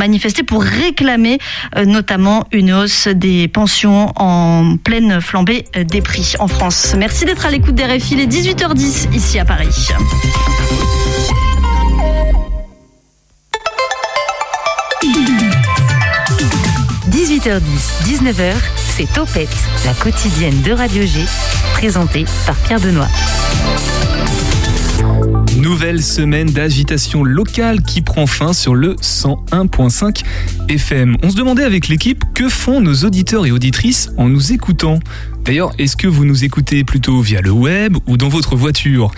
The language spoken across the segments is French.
manifester, pour réclamer notamment une hausse des pensions en pleine flambée des prix en France. Merci d'être à l'écoute des RFI, les 18h10 ici à Paris. 18h10, 19h, c'est Topette, la quotidienne de Radio G, présentée par Pierre Benoît. Nouvelle semaine d'agitation locale qui prend fin sur le 101.5 FM. On se demandait avec l'équipe que font nos auditeurs et auditrices en nous écoutant. D'ailleurs, est-ce que vous nous écoutez plutôt via le web ou dans votre voiture?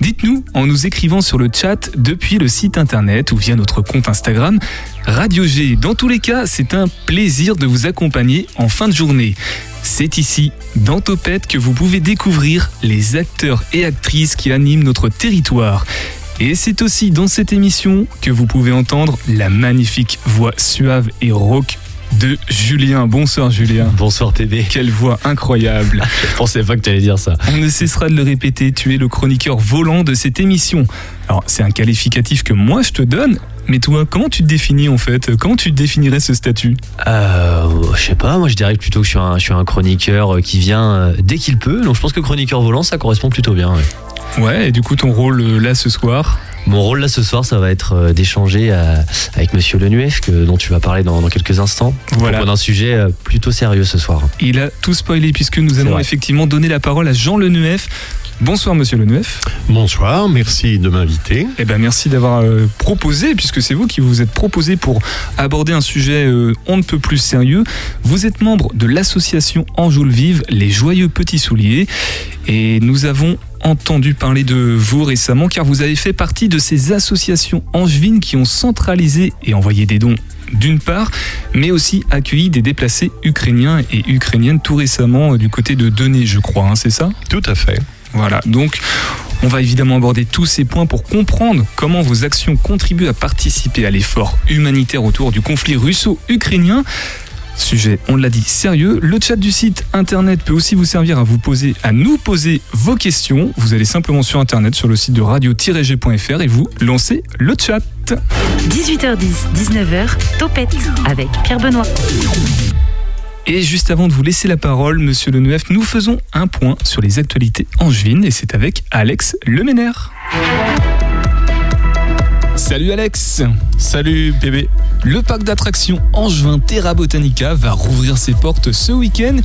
Dites-nous en nous écrivant sur le chat depuis le site internet ou via notre compte Instagram Radio G. Dans tous les cas, c'est un plaisir de vous accompagner en fin de journée. C'est ici, dans Topette, que vous pouvez découvrir les acteurs et actrices qui animent notre territoire. Et c'est aussi dans cette émission que vous pouvez entendre la magnifique voix suave et rauque de Julien. Bonsoir Julien. Bonsoir TB. Quelle voix incroyable. Je pensais pas que tu allais dire ça. On ne cessera de le répéter, tu es le chroniqueur volant de cette émission. Alors c'est un qualificatif que moi je te donne, mais toi, comment tu te définis en fait? Comment tu définirais ce statut? Euh, Je sais pas, moi je dirais plutôt que je suis un, je suis un chroniqueur euh, qui vient euh, dès qu'il peut, donc je pense que chroniqueur volant ça correspond plutôt bien. Ouais, et du coup ton rôle euh, là ce soir? Mon rôle là ce soir, ça va être euh, d'échanger euh, avec Monsieur Lenuef, que, dont tu vas parler dans, quelques instants. Voilà. Pour un sujet euh, plutôt sérieux ce soir. Il a tout spoilé puisque nous allons effectivement donner la parole à Jean Lenuef. Bonsoir Monsieur Lenuef. Bonsoir, merci de m'inviter. Eh ben merci d'avoir proposé, puisque c'est vous qui vous êtes proposé pour aborder un sujet on ne peut plus sérieux. Vous êtes membre de l'association Anjoul Vive, les Joyeux Petits Souliers, et nous avons entendu parler de vous récemment car vous avez fait partie de ces associations angevines qui ont centralisé et envoyé des dons d'une part, mais aussi accueilli des déplacés ukrainiens et ukrainiennes tout récemment euh, du côté de Denain, je crois, hein, c'est ça? Tout à fait. Voilà, donc on va évidemment aborder tous ces points pour comprendre comment vos actions contribuent à participer à l'effort humanitaire autour du conflit russo-ukrainien. Sujet, on l'a dit, sérieux. Le chat du site internet peut aussi vous servir à vous poser, à nous poser vos questions. Vous allez simplement sur internet, sur le site de radio-g.fr et vous lancez le chat. 18h10, 19h, Topette avec Pierre Benoît. Et juste avant de vous laisser la parole, monsieur Le Neuf, nous faisons un point sur les actualités angevines et c'est avec Alex Leménaire. Salut Alex Salut bébé le parc d'attractions Angevin Terra Botanica va rouvrir ses portes ce week-end.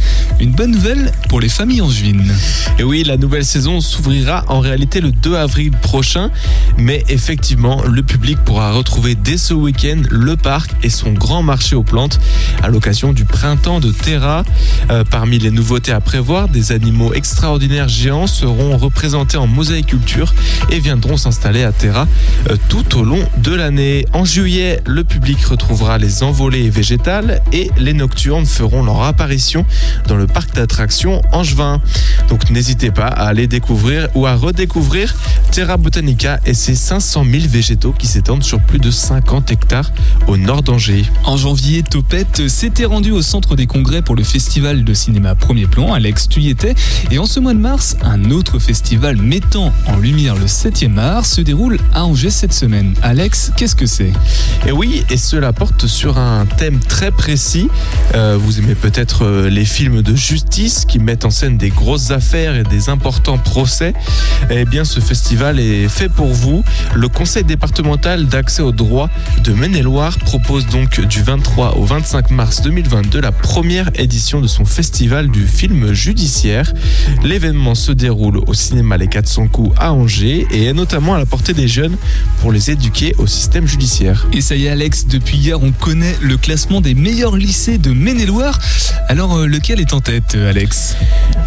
Une bonne nouvelle pour les familles angevines. Et oui, la nouvelle saison s'ouvrira en réalité le 2 avril prochain. Mais effectivement, le public pourra retrouver dès ce week-end le parc et son grand marché aux plantes à l'occasion du printemps de Terra. Euh, parmi les nouveautés à prévoir, des animaux extraordinaires géants seront représentés en mosaïculture et viendront s'installer à Terra euh, tout au long de l'année. En juillet, le public retrouvera les envolées végétales et les nocturnes feront leur apparition dans le parc d'attractions Angevin. Donc n'hésitez pas à aller découvrir ou à redécouvrir Terra Botanica et ses 500 000 végétaux qui s'étendent sur plus de 50 hectares au nord d'Angers. En janvier, Topette s'était rendu au centre des congrès pour le festival de cinéma Premier Plan. Alex, tu y. Et en ce mois de mars, un autre festival mettant en lumière le 7e art se déroule à Angers cette semaine. Alex, qu'est-ce que c'est? Et oui, et ce cela porte sur un thème très précis. Euh, vous aimez peut-être euh, les films de justice qui mettent en scène des grosses affaires et des importants procès. Eh bien, ce festival est fait pour vous. Le Conseil départemental d'accès au droit de Maine-et-Loire propose donc du 23 au 25 mars 2022 la première édition de son festival du film judiciaire. L'événement se déroule au cinéma Les 400 coups à Angers et est notamment à la portée des jeunes pour les éduquer au système judiciaire. Et ça y est, Alex, de depuis hier, on connaît le classement des meilleurs lycées de Maine-et-Loire. Alors, euh, lequel est en tête, euh, Alex?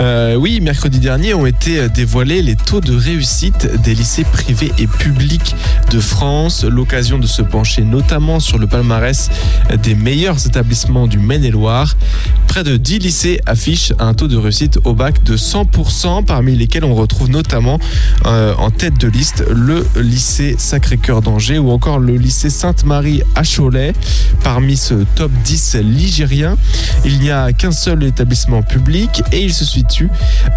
Euh, Oui, mercredi dernier ont été dévoilés les taux de réussite des lycées privés et publics de France. L'occasion de se pencher notamment sur le palmarès des meilleurs établissements du Maine-et-Loire. Près de 10 lycées affichent un taux de réussite au bac de 100%, parmi lesquels on retrouve notamment en tête de liste le lycée Sacré-Cœur D'Angers ou encore le lycée Sainte-Marie à Cholet. Parmi ce top 10 ligérien, il n'y a qu'un seul établissement public et il se situe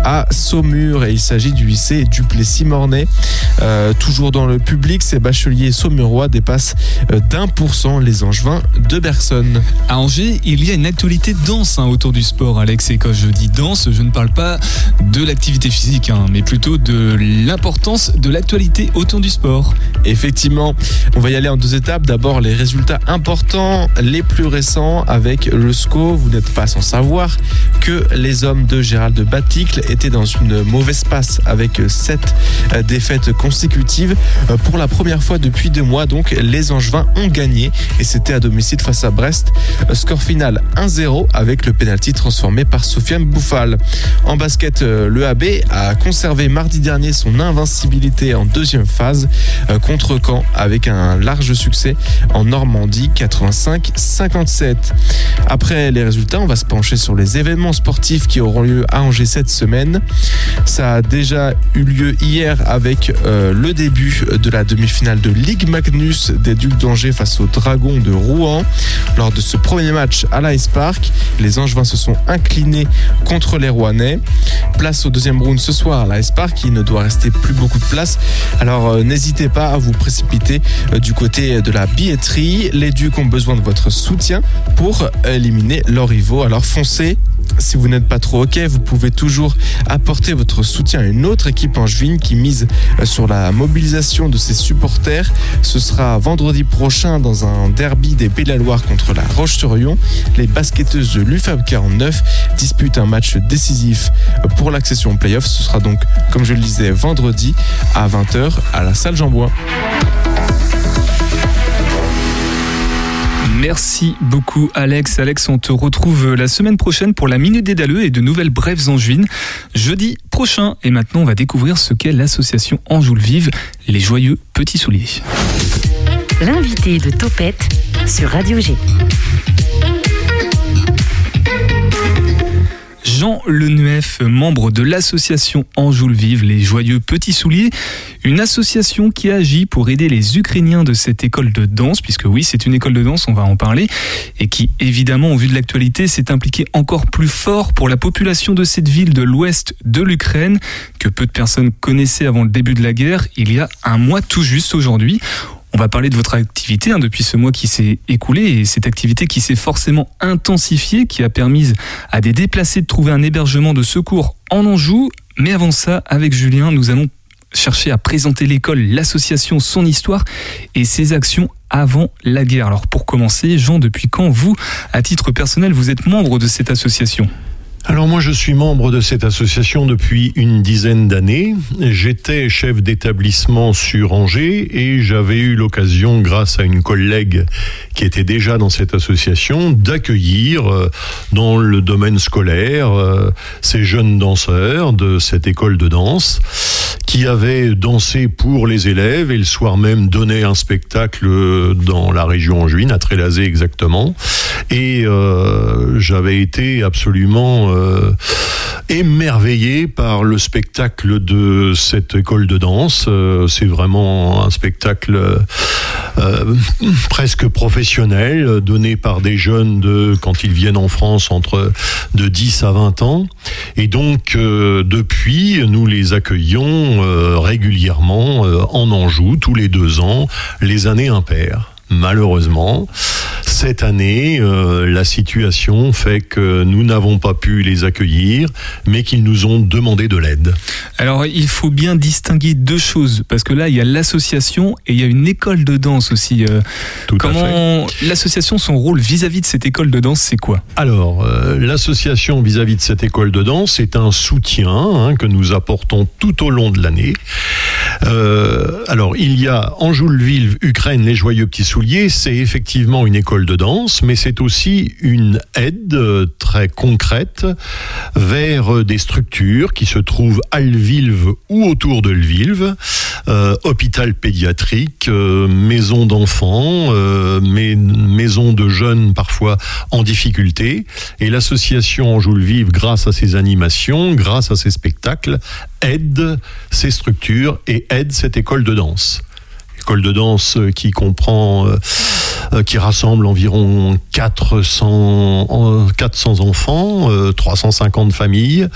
à Saumur et il s'agit du lycée Duplessis-Mornay. Euh, toujours dans le public, ces bacheliers saumurois dépassent euh, d'un pour cent les angevins de Bergson. À Angers, il y a une actualité dense hein, autour du sport, Alex. Et quand je dis danse, je ne parle pas de l'activité physique, hein, mais plutôt de l'importance de l'actualité autour du sport. Effectivement, on va y aller en deux étapes. D'abord, les résultats importants, les plus récents avec le SCO. Vous n'êtes pas sans savoir que les hommes de Gérald Baticle étaient dans une mauvaise passe avec sept euh, défaites consécutives. Euh, pour la première fois depuis deux mois, donc, les Angevins ont gagné et c'était à domicile face à Brest. Euh, score final 1-0 avec le pénalty transformé par Sofiane Bouffal. En basket, le AB a conservé mardi dernier son invincibilité en deuxième phase contre Caen avec un large succès en Normandie 85-57. Après les résultats, on va se pencher sur les événements sportifs qui auront lieu à Angers cette semaine. Ça a déjà eu lieu hier avec euh, le début de la demi-finale de Ligue Magnus des Ducs d'Angers face aux Dragons de Rouen. Lors de ce premier match à l'Ice Park, les Angevins se sont inclinés contre les Rouennais. Place au deuxième round ce soir à l'Ice Park, il ne doit rester plus beaucoup de place. Alors euh, n'hésitez pas à vous précipiter euh, du côté de la billetterie. Les Ducs ont besoin de votre soutien pour éliminer leurs rivaux. Alors foncez si vous n'êtes pas trop OK, vous pouvez toujours apporter votre soutien à une autre équipe angevine qui mise euh, sur la mobilisation de ses supporters. Ce sera vendredi prochain dans un derby des Pays de la Loire contre la Roche-sur-Yon. Les basketteuses de l'UFAB 49 disputent un match décisif pour l'accession au playoff. Ce sera donc, comme je le disais, vendredi à 20h à la salle Jean-Bois. Merci beaucoup Alex. Alex, on te retrouve la semaine prochaine pour la Minute des Daleux et de nouvelles brèves angevines. Jeudi prochain. Et maintenant, on va découvrir ce qu'est l'association Anjoul Vive, les joyeux petits souliers. L'invité de Topette sur Radio G. Jean Lenuef, membre de l'association Anjoul Vive, les joyeux petits souliers, une association qui agit pour aider les Ukrainiens de cette école de danse, puisque oui, c'est une école de danse, on va en parler, et qui, évidemment, au vu de l'actualité, s'est impliquée encore plus fort pour la population de cette ville de l'ouest de l'Ukraine, que peu de personnes connaissaient avant le début de la guerre, il y a un mois tout juste aujourd'hui. On va parler de votre activité hein, depuis ce mois qui s'est écoulé et cette activité qui s'est forcément intensifiée, qui a permis à des déplacés de trouver un hébergement de secours en Anjou. Mais avant ça, avec Julien, nous allons chercher à présenter l'école, l'association, son histoire et ses actions avant la guerre. Alors pour commencer, Jean, depuis quand vous, à titre personnel, vous êtes membre de cette association? Alors moi je suis membre de cette association depuis une dizaine d'années. J'étais chef d'établissement sur Angers et j'avais eu l'occasion, grâce à une collègue qui était déjà dans cette association, d'accueillir euh, dans le domaine scolaire euh, ces jeunes danseurs de cette école de danse qui avaient dansé pour les élèves et le soir même donné un spectacle dans la région angevine, à Trélazé exactement. Et euh, j'avais été absolument euh, émerveillé par le spectacle de cette école de danse. Euh, c'est vraiment un spectacle euh, presque professionnel, donné par des jeunes de, quand ils viennent en France, entre de 10 à 20 ans. Et donc, depuis, nous les accueillons régulièrement en Anjou, tous les deux ans, les années impaires. Malheureusement, cette année, euh, la situation fait que nous n'avons pas pu les accueillir, mais qu'ils nous ont demandé de l'aide. Alors, il faut bien distinguer deux choses, parce que là, il y a l'association et il y a une école de danse aussi. Euh. Tout Comment l'association, son rôle vis-à-vis de cette école de danse, c'est quoi? Alors, euh, l'association vis-à-vis de cette école de danse, c'est un soutien hein, que nous apportons tout au long de l'année. alors, il y a Anjoulville, Ukraine, les joyeux petits souliers, c'est effectivement une école de danse, mais c'est aussi une aide très concrète vers des structures qui se trouvent à Lviv ou autour de Lviv, euh, hôpital pédiatrique, euh, maison d'enfants, euh, maison de jeunes parfois en difficulté. Et l'association Anjou Lviv, grâce à ses animations, grâce à ses spectacles, aide ces structures et aide cette école de danse école de danse qui comprend, qui rassemble environ 400, 400 enfants, 350 familles.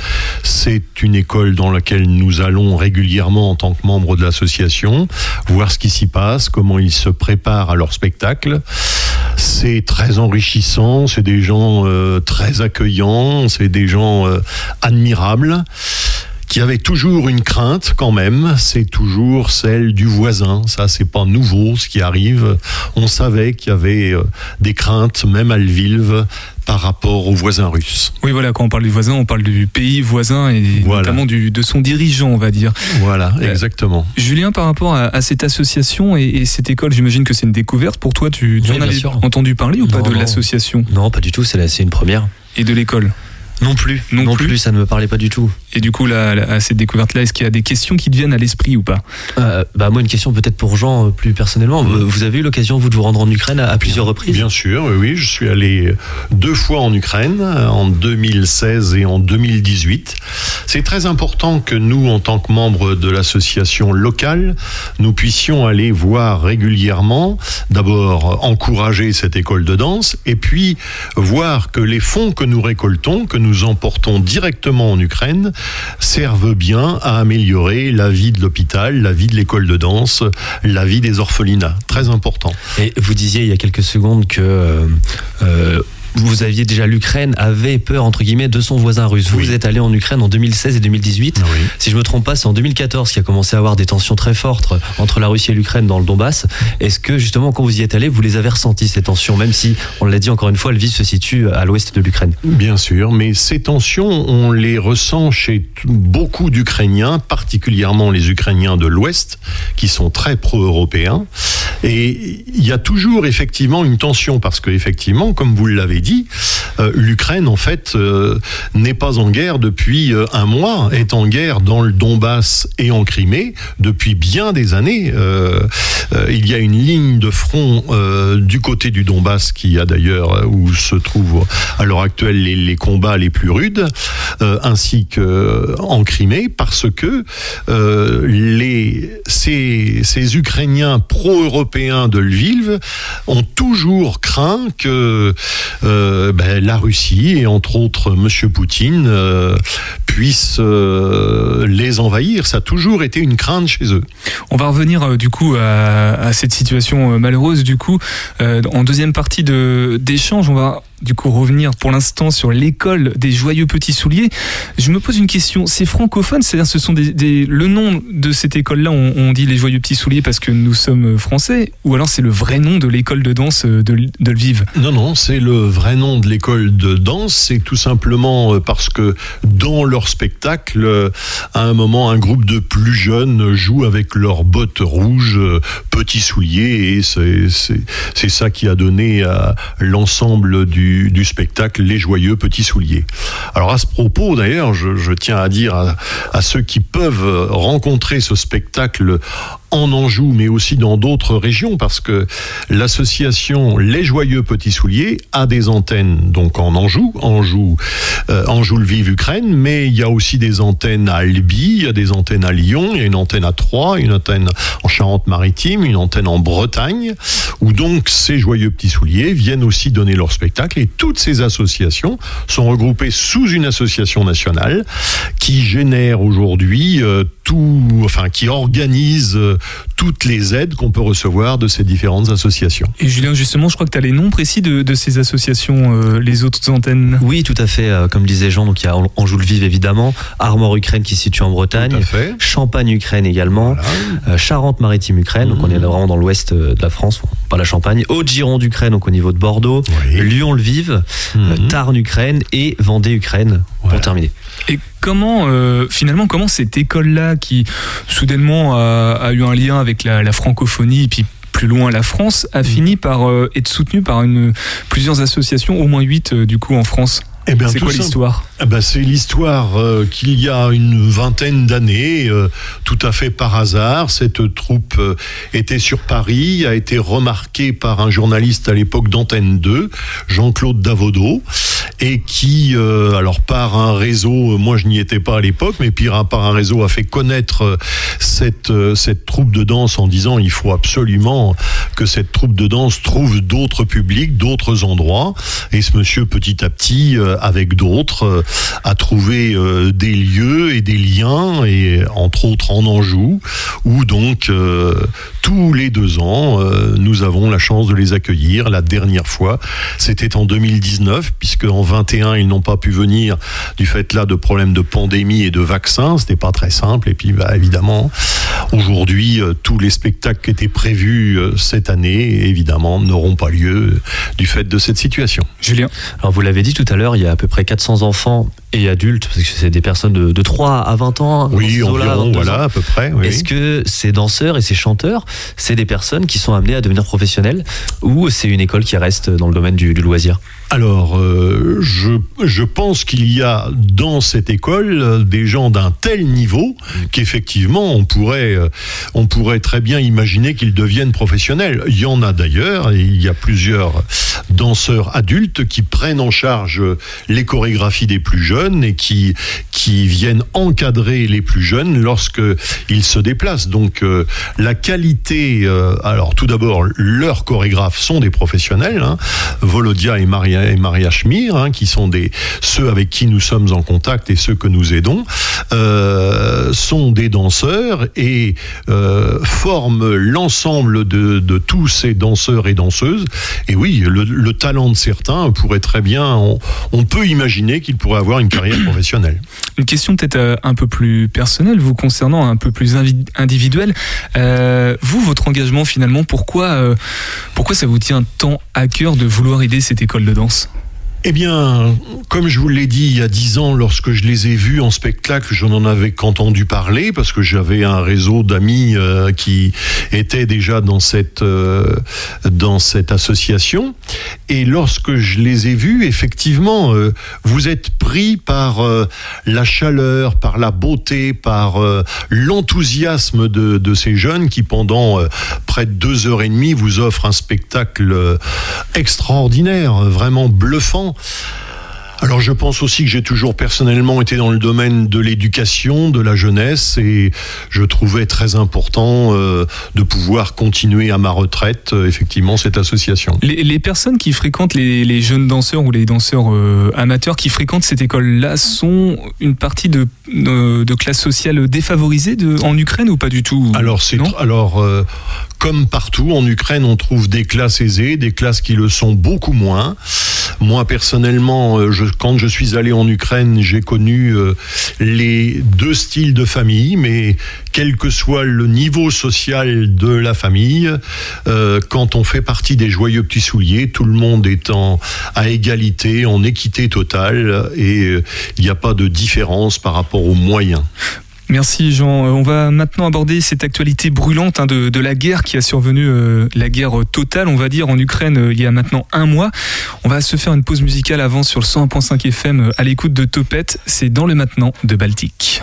C'est une école dans laquelle nous allons régulièrement en tant que membres de l'association voir ce qui s'y passe, comment ils se préparent à leur spectacle. C'est très enrichissant, c'est des gens euh, très accueillants, c'est des gens euh, admirables qui avaient toujours une crainte quand même, c'est toujours celle du voisin. Ça, c'est pas nouveau ce qui arrive. On savait qu'il y avait euh, des craintes, même à Lviv, par rapport aux voisins russes. Oui, voilà, quand on parle du voisin, on parle du pays voisin et notamment du, de son dirigeant, on va dire. Voilà, euh, exactement. Julien, par rapport à, cette association et, cette école, j'imagine que c'est une découverte pour toi. Tu, en avais entendu parler ou pas de l'association? Non, pas du tout, c'est une première. Et de l'école? Non plus, non, plus. ça ne me parlait pas du tout. Et du coup, là, à cette découverte-là, est-ce qu'il y a des questions qui te viennent à l'esprit ou pas? Euh, Bah moi, une question peut-être pour Jean euh, plus personnellement. Vous avez eu l'occasion vous de vous rendre en Ukraine à, plusieurs reprises? Bien sûr, oui, je suis allé deux fois en Ukraine, en 2016 et en 2018. C'est très important que nous, en tant que membres de l'association locale, nous puissions aller voir régulièrement, d'abord encourager cette école de danse, et puis voir que les fonds que nous récoltons, que nous nous emportons directement en Ukraine servent bien à améliorer la vie de l'hôpital, la vie de l'école de danse, la vie des orphelinats. Très important. Et vous disiez il y a quelques secondes que euh, euh, vous aviez déjà l'Ukraine avait peur entre guillemets de son voisin russe. Vous, êtes allé en Ukraine en 2016 et 2018. Si je me trompe pas, c'est en 2014 qu'il a commencé à avoir des tensions très fortes entre la Russie et l'Ukraine dans le Donbass. Est-ce que justement quand vous y êtes allé, vous les avez ressentis ces tensions, même si on l'a dit encore une fois, Lviv se situe à l'ouest de l'Ukraine? Bien sûr, mais ces tensions, on les ressent chez beaucoup d'Ukrainiens, particulièrement les Ukrainiens de l'Ouest, qui sont très pro-européens. Et il y a toujours effectivement une tension parce que effectivement, comme vous l'avez euh, l'Ukraine en fait euh, n'est pas en guerre depuis euh, un mois, est en guerre dans le Donbass et en Crimée depuis bien des années. il y a une ligne de front du côté du Donbass qui a d'ailleurs où se trouvent à l'heure actuelle les, combats les plus rudes, ainsi que en Crimée, parce que les ces, ces Ukrainiens pro-européens de Lviv ont toujours craint que euh, ben, la Russie et entre autres Monsieur Poutine euh, puissent euh, les envahir. Ça a toujours été une crainte chez eux. On va revenir du coup à, cette situation malheureuse. Du coup, en deuxième partie d'échange, on va du coup revenir pour l'instant sur l'école des joyeux petits souliers. Je me pose une question, c'est francophone, c'est-à-dire ce sont des, le nom de cette école-là, on, dit les joyeux petits souliers parce que nous sommes français, ou alors c'est le vrai nom de l'école de danse de, de Lviv Non, non, c'est le vrai nom de l'école de danse, c'est tout simplement euh, parce que dans leur spectacle, euh, à un moment, un groupe de plus jeunes joue avec leurs bottes rouges, euh, petits souliers, et c'est ça qui a donné à l'ensemble du du, spectacle Les Joyeux Petits Souliers. Alors à ce propos, d'ailleurs, je, tiens à dire à, ceux qui peuvent rencontrer ce spectacle en Anjou, mais aussi dans d'autres régions, parce que l'association Les Joyeux Petits Souliers a des antennes donc en Anjou, Anjou, euh, Anjou Lviv, Ukraine, mais il y a aussi des antennes à Albi, il y a des antennes à Lyon, il y a une antenne à Troyes, une antenne en Charente-Maritime, une antenne en Bretagne, où donc ces Joyeux Petits Souliers viennent aussi donner leur spectacle, et toutes ces associations sont regroupées sous une association nationale qui génère aujourd'hui euh, tout, enfin, qui organise euh, toutes les aides qu'on peut recevoir de ces différentes associations. Et Julien, justement, je crois que tu as les noms précis de, ces associations, euh, les autres antennes. Oui, tout à fait. Euh, comme disait Jean, donc il y a Anjou le Vive évidemment, Armor Ukraine qui se situe en Bretagne, Champagne Ukraine également, Charente-Maritime Ukraine, donc on est mmh. vraiment dans l'ouest de la France, pas la Champagne, Haute-Gironde Ukraine, donc au niveau de Bordeaux, Lyon le Vive, mmh. Tarn Ukraine et Vendée Ukraine pour terminer. Et comment, euh, finalement, comment cette école-là, qui soudainement a, eu un lien avec la, francophonie, et puis plus loin la France, a mm. fini par euh, être soutenue par une, plusieurs associations, au moins huit euh, du coup en France? Eh c'est quoi l'histoire? Eh ben, C'est l'histoire qu'il y a une vingtaine d'années, tout à fait par hasard, cette troupe était sur Paris, a été remarquée par un journaliste à l'époque d'Antenne 2, Jean-Claude Davodo, et qui, alors par un réseau, moi je n'y étais pas à l'époque, mais pire par un réseau a fait connaître cette cette troupe de danse en disant il faut absolument que cette troupe de danse trouve d'autres publics, d'autres endroits. Et ce monsieur, petit à petit, avec d'autres, a trouvé des lieux et des liens, et entre autres en Anjou, où donc tous les deux ans, nous avons la chance de les accueillir. La dernière fois, c'était en 2019, puisque en 21, ils n'ont pas pu venir du fait là de problèmes de pandémie et de vaccins. C'était pas très simple. Et puis, bah, évidemment, aujourd'hui, euh, tous les spectacles qui étaient prévus euh, cette année, évidemment, n'auront pas lieu du fait de cette situation. Julien Alors, vous l'avez dit tout à l'heure, il y a à peu près 400 enfants et adultes, parce que c'est des personnes de, 3 à 20 ans. Oui, environ, voilà, à peu près. Est-ce que ces danseurs et ces chanteurs, c'est des personnes qui sont amenées à devenir professionnels ou c'est une école qui reste dans le domaine du, loisir? Alors, euh, je, je, pense qu'il y a dans cette école des gens d'un tel niveau qu'effectivement, on pourrait, euh, on pourrait très bien imaginer qu'ils deviennent professionnels. Il y en a d'ailleurs, il y a plusieurs danseurs adultes qui prennent en charge les chorégraphies des plus jeunes et qui, qui viennent encadrer les plus jeunes lorsque ils se déplacent. Donc, la qualité, alors tout d'abord, leurs chorégraphes sont des professionnels, hein, Volodia et Maria et Maria Schmir, hein, qui sont des ceux avec qui nous sommes en contact et ceux que nous aidons, euh, sont des danseurs et euh, forment l'ensemble de, tous ces danseurs et danseuses. Et oui, le, talent de certains pourrait très bien, on, peut imaginer qu'ils pourraient avoir une carrière professionnelle. Une question peut-être euh, un peu plus personnelle, vous concernant un peu plus individuelle. vous, votre engagement finalement, pourquoi, pourquoi ça vous tient tant à cœur de vouloir aider cette école de danse? Eh bien, comme je vous l'ai dit il y a dix ans, lorsque je les ai vus en spectacle, je n'en avais qu'entendu parler parce que j'avais un réseau d'amis euh, qui étaient déjà dans cette euh, dans cette association. Et lorsque je les ai vus, effectivement, euh, vous êtes pris par la chaleur, par la beauté, par l'enthousiasme de, de, ces jeunes qui, pendant près de deux heures et demie, vous offrent un spectacle extraordinaire, vraiment bluffant. Alors je pense aussi que j'ai toujours personnellement été dans le domaine de l'éducation, de la jeunesse, et je trouvais très important euh, de pouvoir continuer à ma retraite, euh, effectivement, cette association. Les, personnes qui fréquentent les, jeunes danseurs ou les danseurs euh, amateurs qui fréquentent cette école-là sont une partie de, de, classe sociale défavorisée de, en Ukraine ou pas du tout? Alors, c'est alors comme partout en Ukraine, on trouve des classes aisées, des classes qui le sont beaucoup moins. Moi personnellement, euh, quand je suis allé en Ukraine, j'ai connu euh, les deux styles de famille, mais quel que soit le niveau social de la famille, euh, quand on fait partie des joyeux petits souliers, tout le monde étant à égalité, en équité totale, et il n'y a pas de différence par rapport aux moyens. Merci Jean. Euh, on va maintenant aborder cette actualité brûlante hein, de, la guerre qui a survenu, euh, la guerre totale, on va dire, en Ukraine euh, il y a maintenant un mois. On va se faire une pause musicale avant sur le 101.5 FM à l'écoute de Topette. C'est dans le maintenant de Baltique.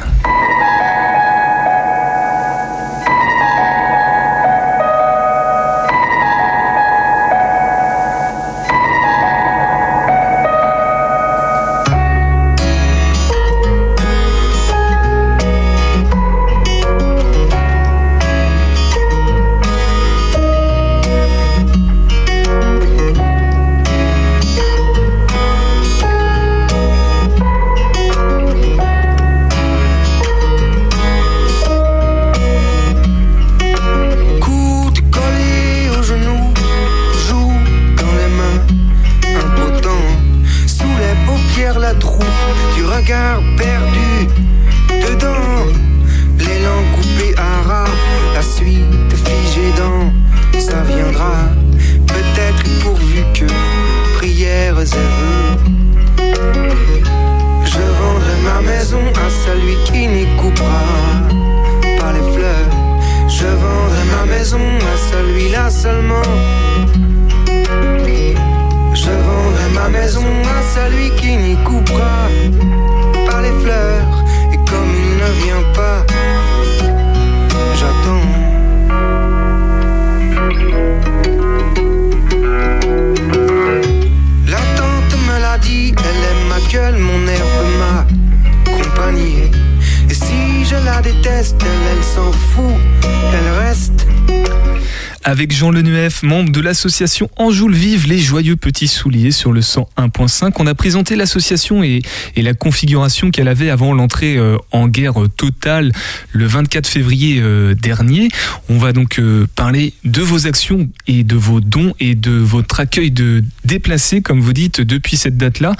Jean Lenuef, membre de l'association Anjoul Vive les Joyeux Petits Souliers sur le 101.5. On a présenté l'association et, la configuration qu'elle avait avant l'entrée euh, en guerre totale le 24 février euh, dernier. On va donc euh, parler de vos actions et de vos dons et de votre accueil de déplacés, comme vous dites, depuis cette date-là.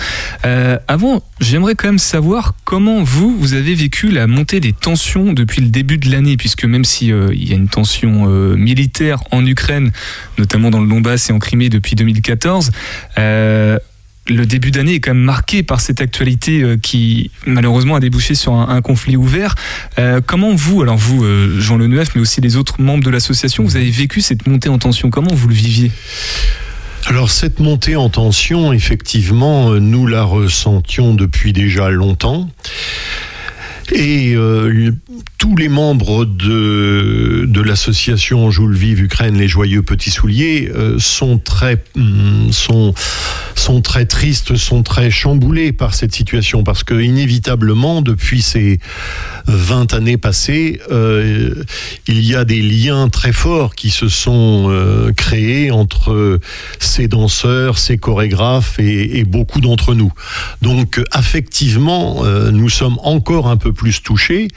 avant, j'aimerais quand même savoir comment vous, vous avez vécu la montée des tensions depuis le début de l'année, puisque même s'il il y a une tension militaire en Ukraine, notamment dans le Donbass et en Crimée depuis 2014. Euh, le début d'année est quand même marqué par cette actualité euh, qui malheureusement a débouché sur un, conflit ouvert. Euh, comment vous, alors vous, Jean Leneuf, mais aussi les autres membres de l'association, vous avez vécu cette montée en tension? Comment vous le viviez? Alors cette montée en tension, effectivement, nous la ressentions depuis déjà longtemps. Et tous les membres de, l'association Joule Vive Ukraine, les joyeux petits souliers, euh, sont très mm, sont sont très tristes, sont très chamboulés par cette situation parce que inévitablement depuis ces 20 années passées, euh, il y a des liens très forts qui se sont euh, créés entre ces danseurs, ces chorégraphes et, et beaucoup d'entre nous. Donc affectivement, nous sommes encore un peu plus touchés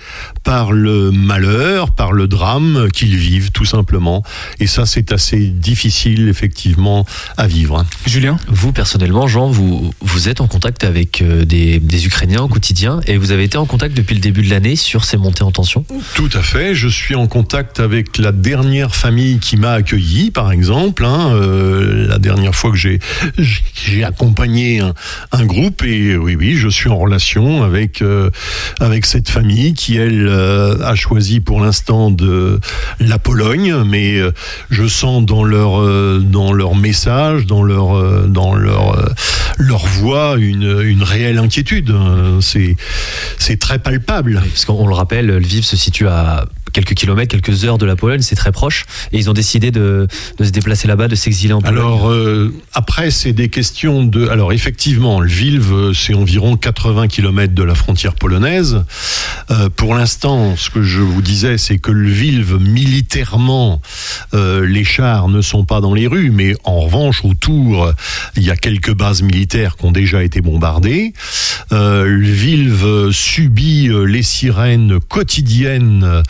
par le malheur, par le drame qu'ils vivent, tout simplement. Et ça, c'est assez difficile, effectivement, à vivre. Julien Vous, personnellement, Jean, vous, vous êtes en contact avec euh, des, des Ukrainiens au quotidien et vous avez été en contact depuis le début de l'année sur ces montées en tension? Tout à fait. Je suis en contact avec la dernière famille qui m'a accueilli, par exemple. Hein, euh, la dernière fois que j'ai j'ai accompagné un, un, groupe et oui, oui, je suis en relation avec euh, avec cette famille qui elle a choisi pour l'instant de la Pologne, mais euh, je sens dans leur euh, dans leur message, dans leur euh, dans leur leur voix une, une réelle inquiétude. C'est c'est très palpable. Parce qu'on le rappelle, Lviv se situe à quelques kilomètres, quelques heures de la Pologne, c'est très proche. Et ils ont décidé de, de se déplacer là-bas, de s'exiler en Pologne. Alors, euh, après, c'est des questions de. Alors, effectivement, Lviv, c'est environ 80 kilomètres de la frontière polonaise. Euh, pour l'instant, ce que je vous disais, c'est que Lviv, militairement, euh, les chars ne sont pas dans les rues, mais en revanche, autour, il y a quelques bases militaires qui ont déjà été bombardées. Euh, subit les sirènes quotidiennes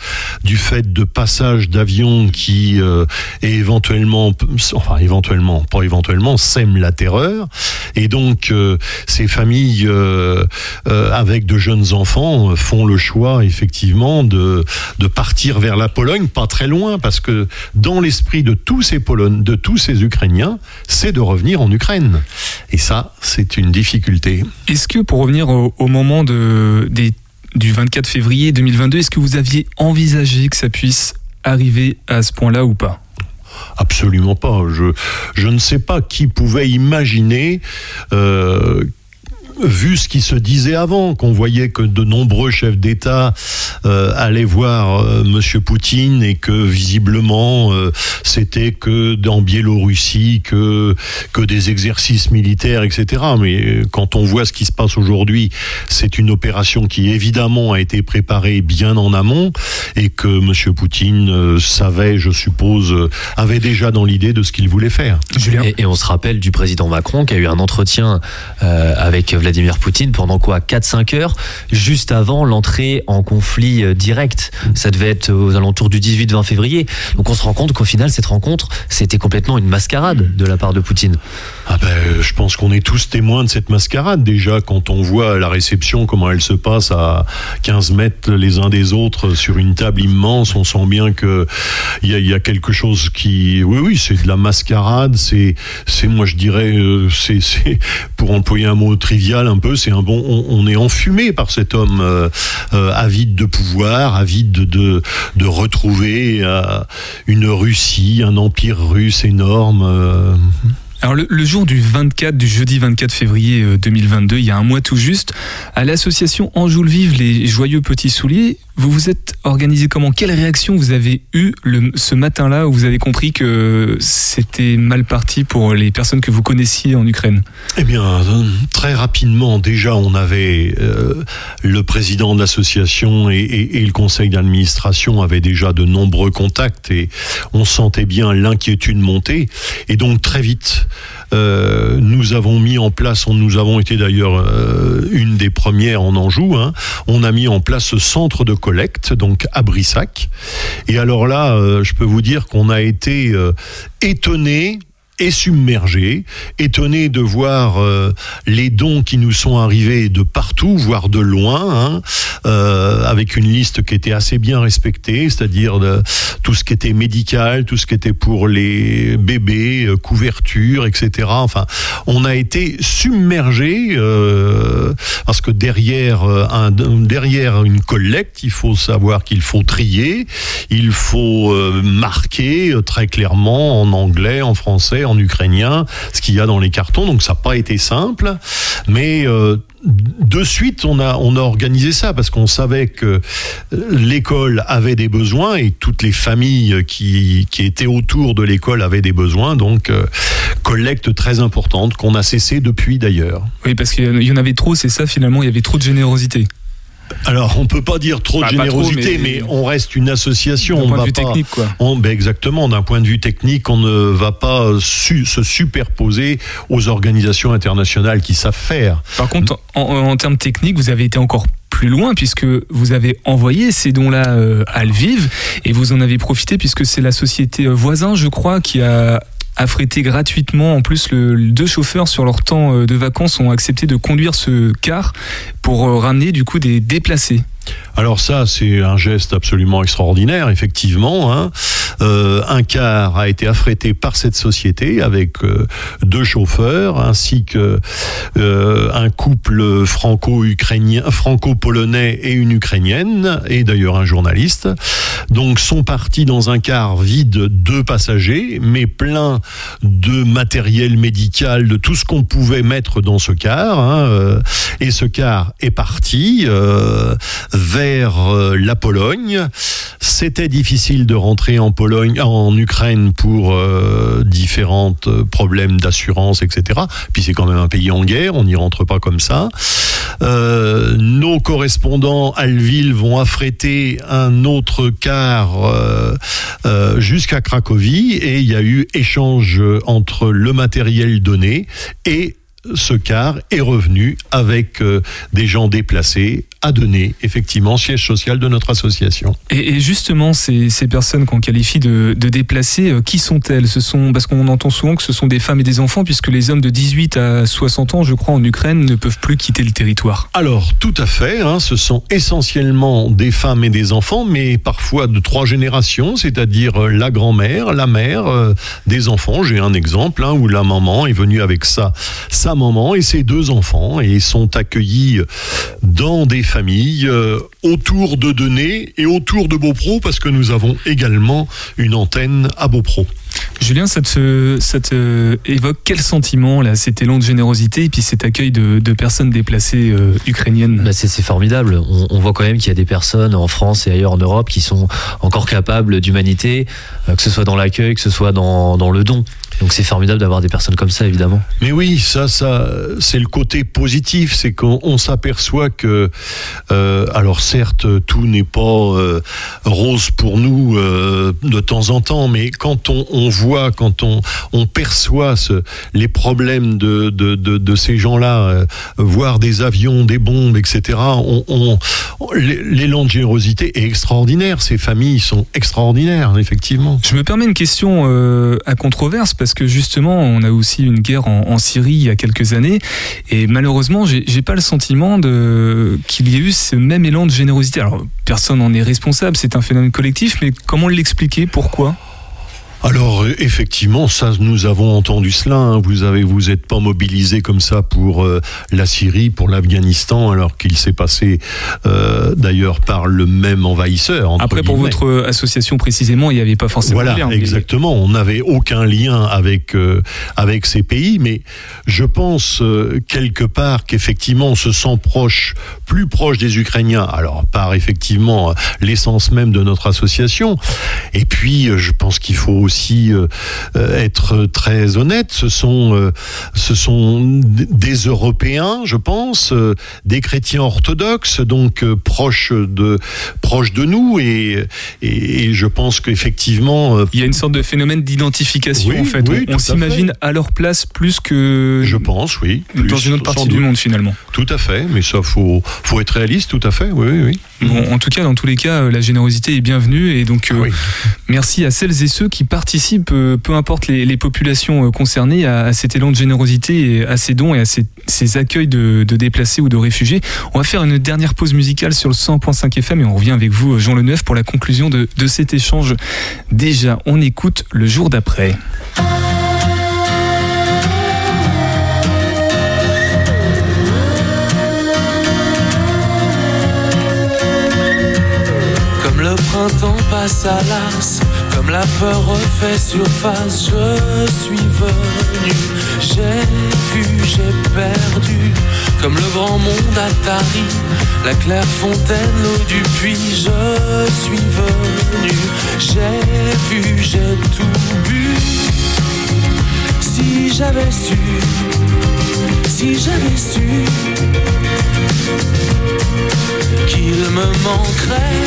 du fait de passages d'avions qui euh, éventuellement, enfin éventuellement, pas éventuellement, sèment la terreur. Et donc euh, ces familles euh, avec de jeunes enfants font le choix effectivement de, de partir vers la Pologne, pas très loin, parce que dans l'esprit de tous ces Polonais, de tous ces Ukrainiens, c'est de revenir en Ukraine. Et ça, c'est une difficulté. Est-ce que pour revenir au, au moment de, des du 24 février 2022. Est-ce que vous aviez envisagé que ça puisse arriver à ce point-là ou pas? Absolument pas. Je, ne sais pas qui pouvait imaginer euh, vu ce qui se disait avant, qu'on voyait que de nombreux chefs d'État euh, allaient voir euh, Monsieur Poutine et que visiblement euh, c'était que dans Biélorussie que que des exercices militaires, etc. Mais quand on voit ce qui se passe aujourd'hui, c'est une opération qui évidemment a été préparée bien en amont et que Monsieur Poutine savait, je suppose, avait déjà dans l'idée de ce qu'il voulait faire. Et, et, on se rappelle du président Macron qui a eu un entretien avec Vladimir Poutine pendant quoi 4-5 heures, juste avant l'entrée en conflit euh, direct. Ça devait être aux alentours du 18-20 février. Donc on se rend compte qu'au final, cette rencontre, c'était complètement une mascarade de la part de Poutine. Ah ben, je pense qu'on est tous témoins de cette mascarade. Déjà, quand on voit la réception, comment elle se passe à 15 mètres les uns des autres sur une table immense, on sent bien que il y, a, quelque chose qui, oui, oui, c'est de la mascarade. C'est, moi, je dirais, euh, c'est, pour employer un mot trivial, un peu, c'est un bon, on, est enfumé par cet homme euh, euh, avide de pouvoir, avide de, de, retrouver euh, une Russie, un empire russe énorme. Alors le, jour du 24, du jeudi 24 février 2022, il y a un mois tout juste, à l'association Anjoul Vive les Joyeux Petits Souliers, vous vous êtes organisé comment? Quelle réaction vous avez eue le, ce matin-là où vous avez compris que c'était mal parti pour les personnes que vous connaissiez en Ukraine? Eh bien, très rapidement, déjà, on avait euh, le président de l'association et, et, et, le conseil d'administration avaient déjà de nombreux contacts et on sentait bien l'inquiétude monter. Et donc, très vite, euh, nous avons mis en place, nous avons été d'ailleurs euh, une des premières en Anjou, hein, on a mis en place ce centre de collecte, donc à Brissac. Et alors là, euh, je peux vous dire qu'on a été euh, étonné et submergé, étonné de voir euh, les dons qui nous sont arrivés de partout, voire de loin, hein, euh, avec une liste qui était assez bien respectée, c'est-à-dire tout ce qui était médical, tout ce qui était pour les bébés, euh, couverture, etc. Enfin, on a été submergé euh, parce que derrière un, derrière une collecte, il faut savoir qu'il faut trier, il faut euh, marquer très clairement en anglais, en français en ukrainien, ce qu'il y a dans les cartons. Donc ça n'a pas été simple, mais euh, de suite, on a, organisé ça parce qu'on savait que l'école avait des besoins et toutes les familles qui, qui étaient autour de l'école avaient des besoins. Donc, euh, collecte très importante qu'on a cessé depuis d'ailleurs. Oui, parce qu'il y en avait trop, c'est ça finalement, il y avait trop de générosité. Alors, on peut pas dire trop bah, de générosité, trop, mais... mais... on reste une association. D'un point on de vue pas, technique, quoi. On, ben exactement, d'un point de vue technique, on ne va pas su, se superposer aux organisations internationales qui savent faire. Par contre, en, en termes techniques, vous avez été encore plus loin puisque vous avez envoyé ces dons-là euh, à Lviv et vous en avez profité puisque c'est la société voisin, je crois, qui a affrété gratuitement. En plus, le, deux chauffeurs sur leur temps euh, de vacances ont accepté de conduire ce car pour euh, ramener du coup des déplacés. Alors ça, c'est un geste absolument extraordinaire, effectivement. Hein. Euh, un car a été affrété par cette société avec euh, deux chauffeurs ainsi que euh, un couple franco-ukrainien, franco-polonais et une ukrainienne et d'ailleurs un journaliste. Donc sont partis dans un car vide deux passagers, mais plein de matériel médical, de tout ce qu'on pouvait mettre dans ce car. Hein. Et ce car est parti euh, vers euh, la Pologne. C'était difficile de rentrer en Pologne, en Ukraine pour euh, différents problèmes d'assurance, etc. Puis c'est quand même un pays en guerre, on n'y rentre pas comme ça. Euh, nos correspondants à Lviv vont affréter un autre car euh, euh, jusqu'à Cracovie et il y a eu échange entre le matériel donné et ce car est revenu avec euh, des gens déplacés à donner, effectivement, siège social de notre association. Et, et justement, ces, ces personnes qu'on qualifie de, de déplacées, euh, qui sont-elles? Ce sont parce qu'on entend souvent que ce sont des femmes et des enfants, puisque les hommes de 18 à 60 ans, je crois, en Ukraine, ne peuvent plus quitter le territoire. Alors, tout à fait. Hein, ce sont essentiellement des femmes et des enfants, mais parfois de trois générations, c'est-à-dire la grand-mère, la mère, euh, des enfants. J'ai un exemple hein, où la maman est venue avec sa, sa maman et ses deux enfants et sont accueillis dans des familles euh, autour de Denain et autour de Beaupro parce que nous avons également une antenne à Beaupro. Julien, ça te, ça te évoque quel sentiment, là, cet élan de générosité et puis cet accueil de, de personnes déplacées euh, ukrainiennes? Bah C'est formidable. On, on, voit quand même qu'il y a des personnes en France et ailleurs en Europe qui sont encore capables d'humanité, euh, que ce soit dans l'accueil, que ce soit dans, dans le don. Donc c'est formidable d'avoir des personnes comme ça, évidemment. Mais oui, ça, ça, c'est le côté positif, c'est qu'on s'aperçoit que, euh, alors certes, tout n'est pas euh, rose pour nous euh, de temps en temps, mais quand on, on voit, quand on, on perçoit ce, les problèmes de, de, de, de ces gens-là, euh, voir des avions, des bombes, etc., on, on, l'élan de générosité est extraordinaire. Ces familles sont extraordinaires, effectivement. Je me permets une question euh, à controverse parce que justement, on a aussi une guerre en, Syrie il y a quelques années. Et malheureusement, j'ai pas le sentiment qu'il y ait eu ce même élan de générosité. Alors, personne n'en est responsable, c'est un phénomène collectif, mais comment l'expliquer? Pourquoi? Alors effectivement, ça nous avons entendu cela. Hein. Vous avez, vous êtes pas mobilisé comme ça pour euh, la Syrie, pour l'Afghanistan, alors qu'il s'est passé euh, d'ailleurs par le même envahisseur. Après, pour votre association précisément, il n'y avait pas forcément voilà, de lien. Exactement, on n'avait aucun lien avec euh, avec ces pays, mais je pense quelque part qu'effectivement, on se sent proche, plus proche des Ukrainiens. Alors par effectivement l'essence même de notre association. Et puis, je pense qu'il faut aussi euh, euh, être très honnête. Ce sont, euh, ce sont des Européens, je pense, des chrétiens orthodoxes, donc proches de, proches de nous. Et, et, je pense qu'effectivement. Il y a une sorte de phénomène d'identification, en fait. on, s'imagine à, leur place plus que. Je pense, oui. dans une autre partie du monde, finalement. Tout à fait, mais ça, faut, faut être réaliste, tout à fait, oui, oui. Bon, en tout cas, dans tous les cas, la générosité est bienvenue. Et donc, merci à celles et ceux qui participe, euh, peu importe les, populations euh, concernées, à, cet élan de générosité, et à ces dons et à ces, accueils de, déplacés ou de réfugiés. On va faire une dernière pause musicale sur le 100.5 FM et on revient avec vous, Jean Leneuf, pour la conclusion de, de cet échange. Déjà, on écoute le jour d'après. Comme le printemps passe à l'as comme la peur refait surface, je suis venu. J'ai vu, j'ai perdu. Comme le grand monde Atari, la claire fontaine, l'eau du puits, je suis venu. J'ai vu, j'ai tout bu. Si j'avais su, si j'avais su qu'il me manquerait,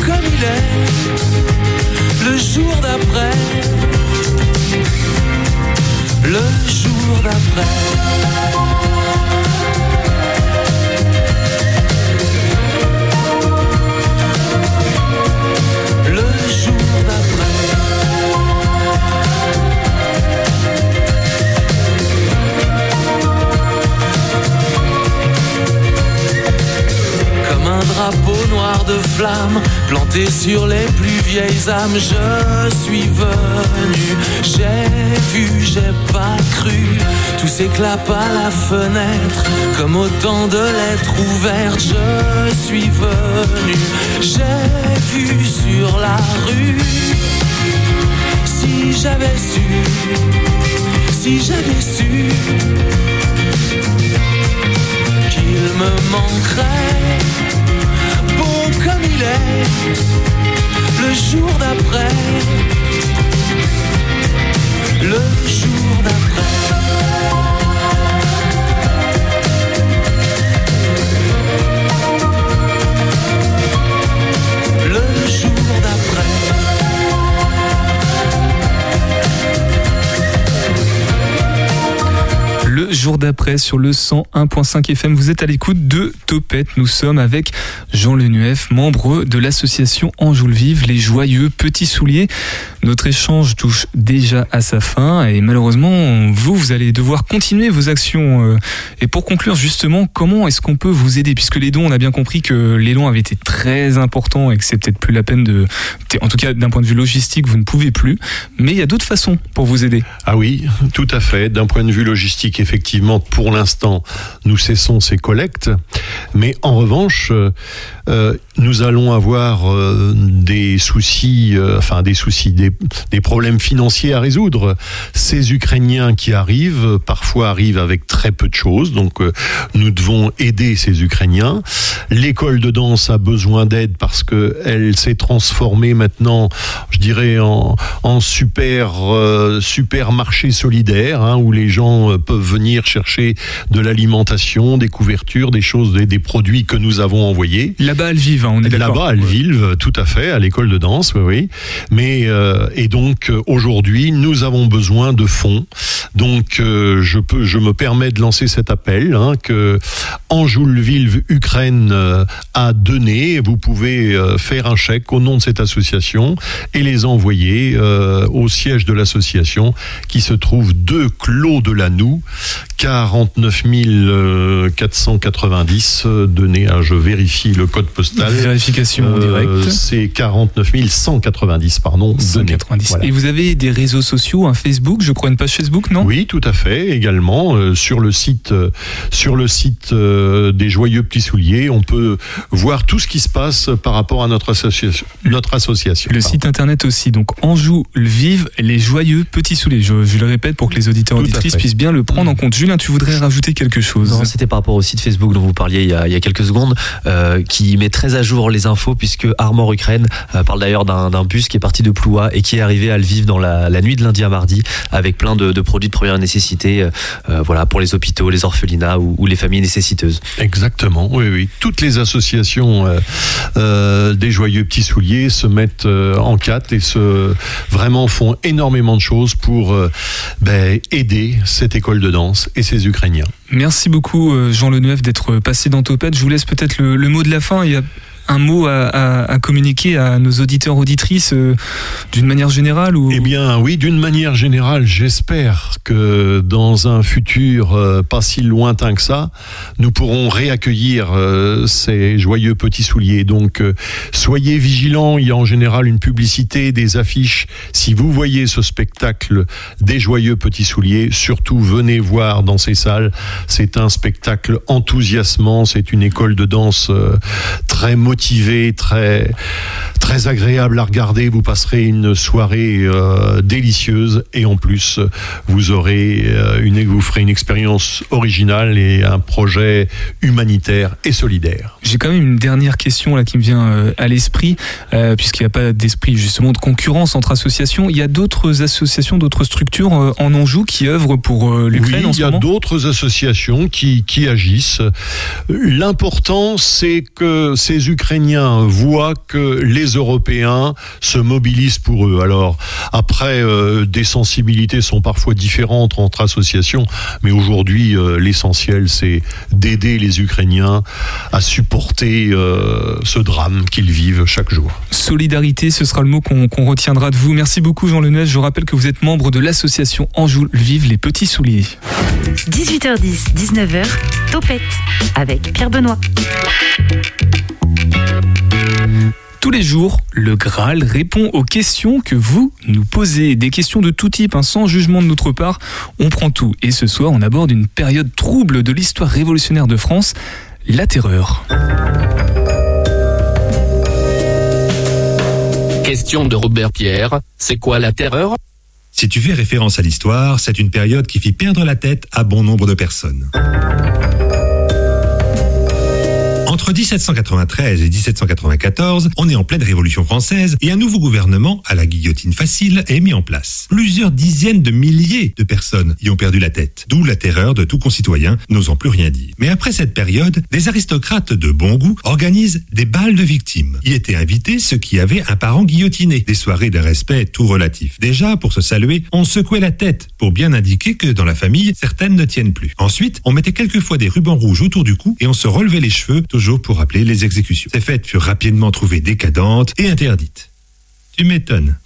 comme il est, le jour d'après, le jour d'après. Noir de flamme planté sur les plus vieilles âmes. Je suis venu, j'ai vu, j'ai pas cru. Tous ces claps à la fenêtre, comme autant de lettres ouvertes. Je suis venu, j'ai vu sur la rue. Si j'avais su, si j'avais su qu'il me manquerait comme il est le jour d'après. Le jour d'après. Jour d'après sur le 101.5 FM. Vous êtes à l'écoute de Topette. Nous sommes avec Jean Lenuef, membre de l'association Anjoul Vive, les joyeux petits souliers. Notre échange touche déjà à sa fin et malheureusement, vous, vous allez devoir continuer vos actions. Euh, et pour conclure, justement, comment est-ce qu'on peut vous aider? Puisque les dons, on a bien compris que l'élan avait été très important et que c'est peut-être plus la peine de. En tout cas, d'un point de vue logistique, vous ne pouvez plus. Mais il y a d'autres façons pour vous aider. Ah oui, tout à fait. D'un point de vue logistique, effectivement effectivement, pour l'instant, nous cessons ces collectes. Mais en revanche, euh, euh, nous allons avoir euh, des soucis, enfin des soucis, des, des, problèmes financiers à résoudre. Ces Ukrainiens qui arrivent, parfois arrivent avec très peu de choses, donc nous devons aider ces Ukrainiens. L'école de danse a besoin d'aide parce que elle s'est transformée maintenant, je dirais, en, super supermarché solidaire hein, où les gens peuvent venir chercher de l'alimentation, des couvertures, des choses, des, produits que nous avons envoyés. Là-bas, elles vivent, hein, on est d'accord. Là-bas, elles vivent, tout à fait, à l'école de danse, oui. Mais euh, et donc aujourd'hui, nous avons besoin de fonds. Donc euh, je peux, je me permets de lancer cet appel hein, que Anjoulville Ukraine euh, a donné. Vous pouvez faire un chèque au nom de cette association et les envoyer au siège de l'association qui se trouve deux Clos de la Noue 49 490 données. Hein, je vérifie le code postal. Vérification directe. C'est 49 190, pardon. 190. Et vous avez des réseaux sociaux, un Facebook, je crois une page Facebook, non? Oui, tout à fait. Également sur le site, sur le site des Joyeux Petits Souliers, on peut voir tout ce qui se passe par rapport à notre association. Notre association. Le site internet aussi. Donc Anjou Vive les Joyeux Petits Souliers. Je, le répète pour que les auditeurs auditrices puissent bien le prendre en compte. Julien, tu voudrais rajouter quelque chose? Non, c'était par rapport au site Facebook dont vous parliez il y a, quelques secondes, euh, qui met très à jour les infos puisque Armor Ukraine euh, parle d'ailleurs d'un bus qui est parti de Ploua et qui est arrivé à Lviv dans la, nuit de lundi à mardi avec plein de, produits de première nécessité, euh, voilà pour les hôpitaux, les orphelinats ou, les familles nécessiteuses. Exactement, oui, oui. Toutes les associations des joyeux petits souliers se mettent en quatre et se vraiment font énormément de choses pour ben, aider cette école de danse et ces Ukrainiens. Merci beaucoup Jean Leneuf d'être passé dans Topette. Je vous laisse peut-être le, le, mot de la fin. Il y a un mot à, communiquer à nos auditeurs auditrices euh, d'une manière générale ou... Eh bien oui, d'une manière générale, j'espère que dans un futur euh, pas si lointain que ça, nous pourrons réaccueillir euh, ces joyeux petits souliers. Donc soyez vigilants, il y a en général une publicité, des affiches. Si vous voyez ce spectacle des joyeux petits souliers, surtout venez voir dans ces salles. C'est un spectacle enthousiasmant, c'est une école de danse très motivée motivé, très, très agréable à regarder. Vous passerez une soirée euh, délicieuse et en plus, vous aurez euh, une, vous ferez une expérience originale et un projet humanitaire et solidaire. J'ai quand même une dernière question là qui me vient euh, à l'esprit, puisqu'il n'y a pas d'esprit justement de concurrence entre associations. Il y a d'autres associations, d'autres structures en Anjou qui œuvrent pour l'Ukraine oui, Il y a d'autres associations qui, qui agissent. L'important, c'est que ces Ukrainiens Ukrainiens voient que les Européens se mobilisent pour eux. Alors après, euh, des sensibilités sont parfois différentes entre associations, mais aujourd'hui, euh, l'essentiel, c'est d'aider les Ukrainiens à supporter euh, ce drame qu'ils vivent chaque jour. Solidarité, ce sera le mot qu'on retiendra de vous. Merci beaucoup Jean Lenuez. Je rappelle que vous êtes membre de l'association Anjou Vive les Petits Souliers. 18h10, 19h, Topette avec Pierre Benoît. Tous les jours, le Graal répond aux questions que vous nous posez. Des questions de tout type, hein, sans jugement de notre part. On prend tout. Et ce soir, on aborde une période trouble de l'histoire révolutionnaire de France, la terreur. Question de Robert Pierre. C'est quoi la terreur? Si tu fais référence à l'histoire, c'est une période qui fit perdre la tête à bon nombre de personnes. Entre 1793 et 1794, on est en pleine Révolution française et un nouveau gouvernement, à la guillotine facile, est mis en place. Plusieurs dizaines de milliers de personnes y ont perdu la tête, d'où la terreur de tout concitoyen n'osant plus rien dire. Mais après cette période, des aristocrates de bon goût organisent des balles de victimes. Y étaient invités ceux qui avaient un parent guillotiné, des soirées de respect tout relatif. Déjà, pour se saluer, on secouait la tête pour bien indiquer que dans la famille, certaines ne tiennent plus. Ensuite, on mettait quelquefois des rubans rouges autour du cou et on se relevait les cheveux, pour rappeler les exécutions. Ces fêtes furent rapidement trouvées décadentes et interdites. Tu m'étonnes.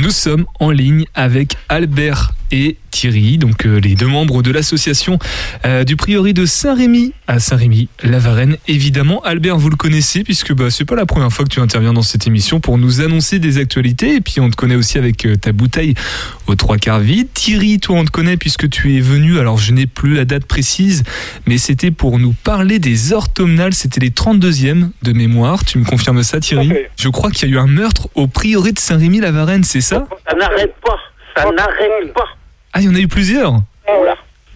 Nous sommes en ligne avec Albert et Thierry, donc euh, les deux membres de l'association euh, du prieuré de Saint-Rémy à Saint-Rémy, la Varenne. Évidemment, Albert, vous le connaissez puisque bah, c'est pas la première fois que tu interviens dans cette émission pour nous annoncer des actualités. Et puis on te connaît aussi avec euh, ta bouteille aux trois quarts vide. Thierry, toi on te connaît puisque tu es venu. Alors je n'ai plus la date précise, mais c'était pour nous parler des orthomnales. C'était les 32e de mémoire. Tu me confirmes ça, Thierry Je crois qu'il y a eu un meurtre au prieuré de Saint-Rémy, la Varenne, c'est ça? Ça n'arrête pas. Ça n'arrête pas. Ah, il y en a eu plusieurs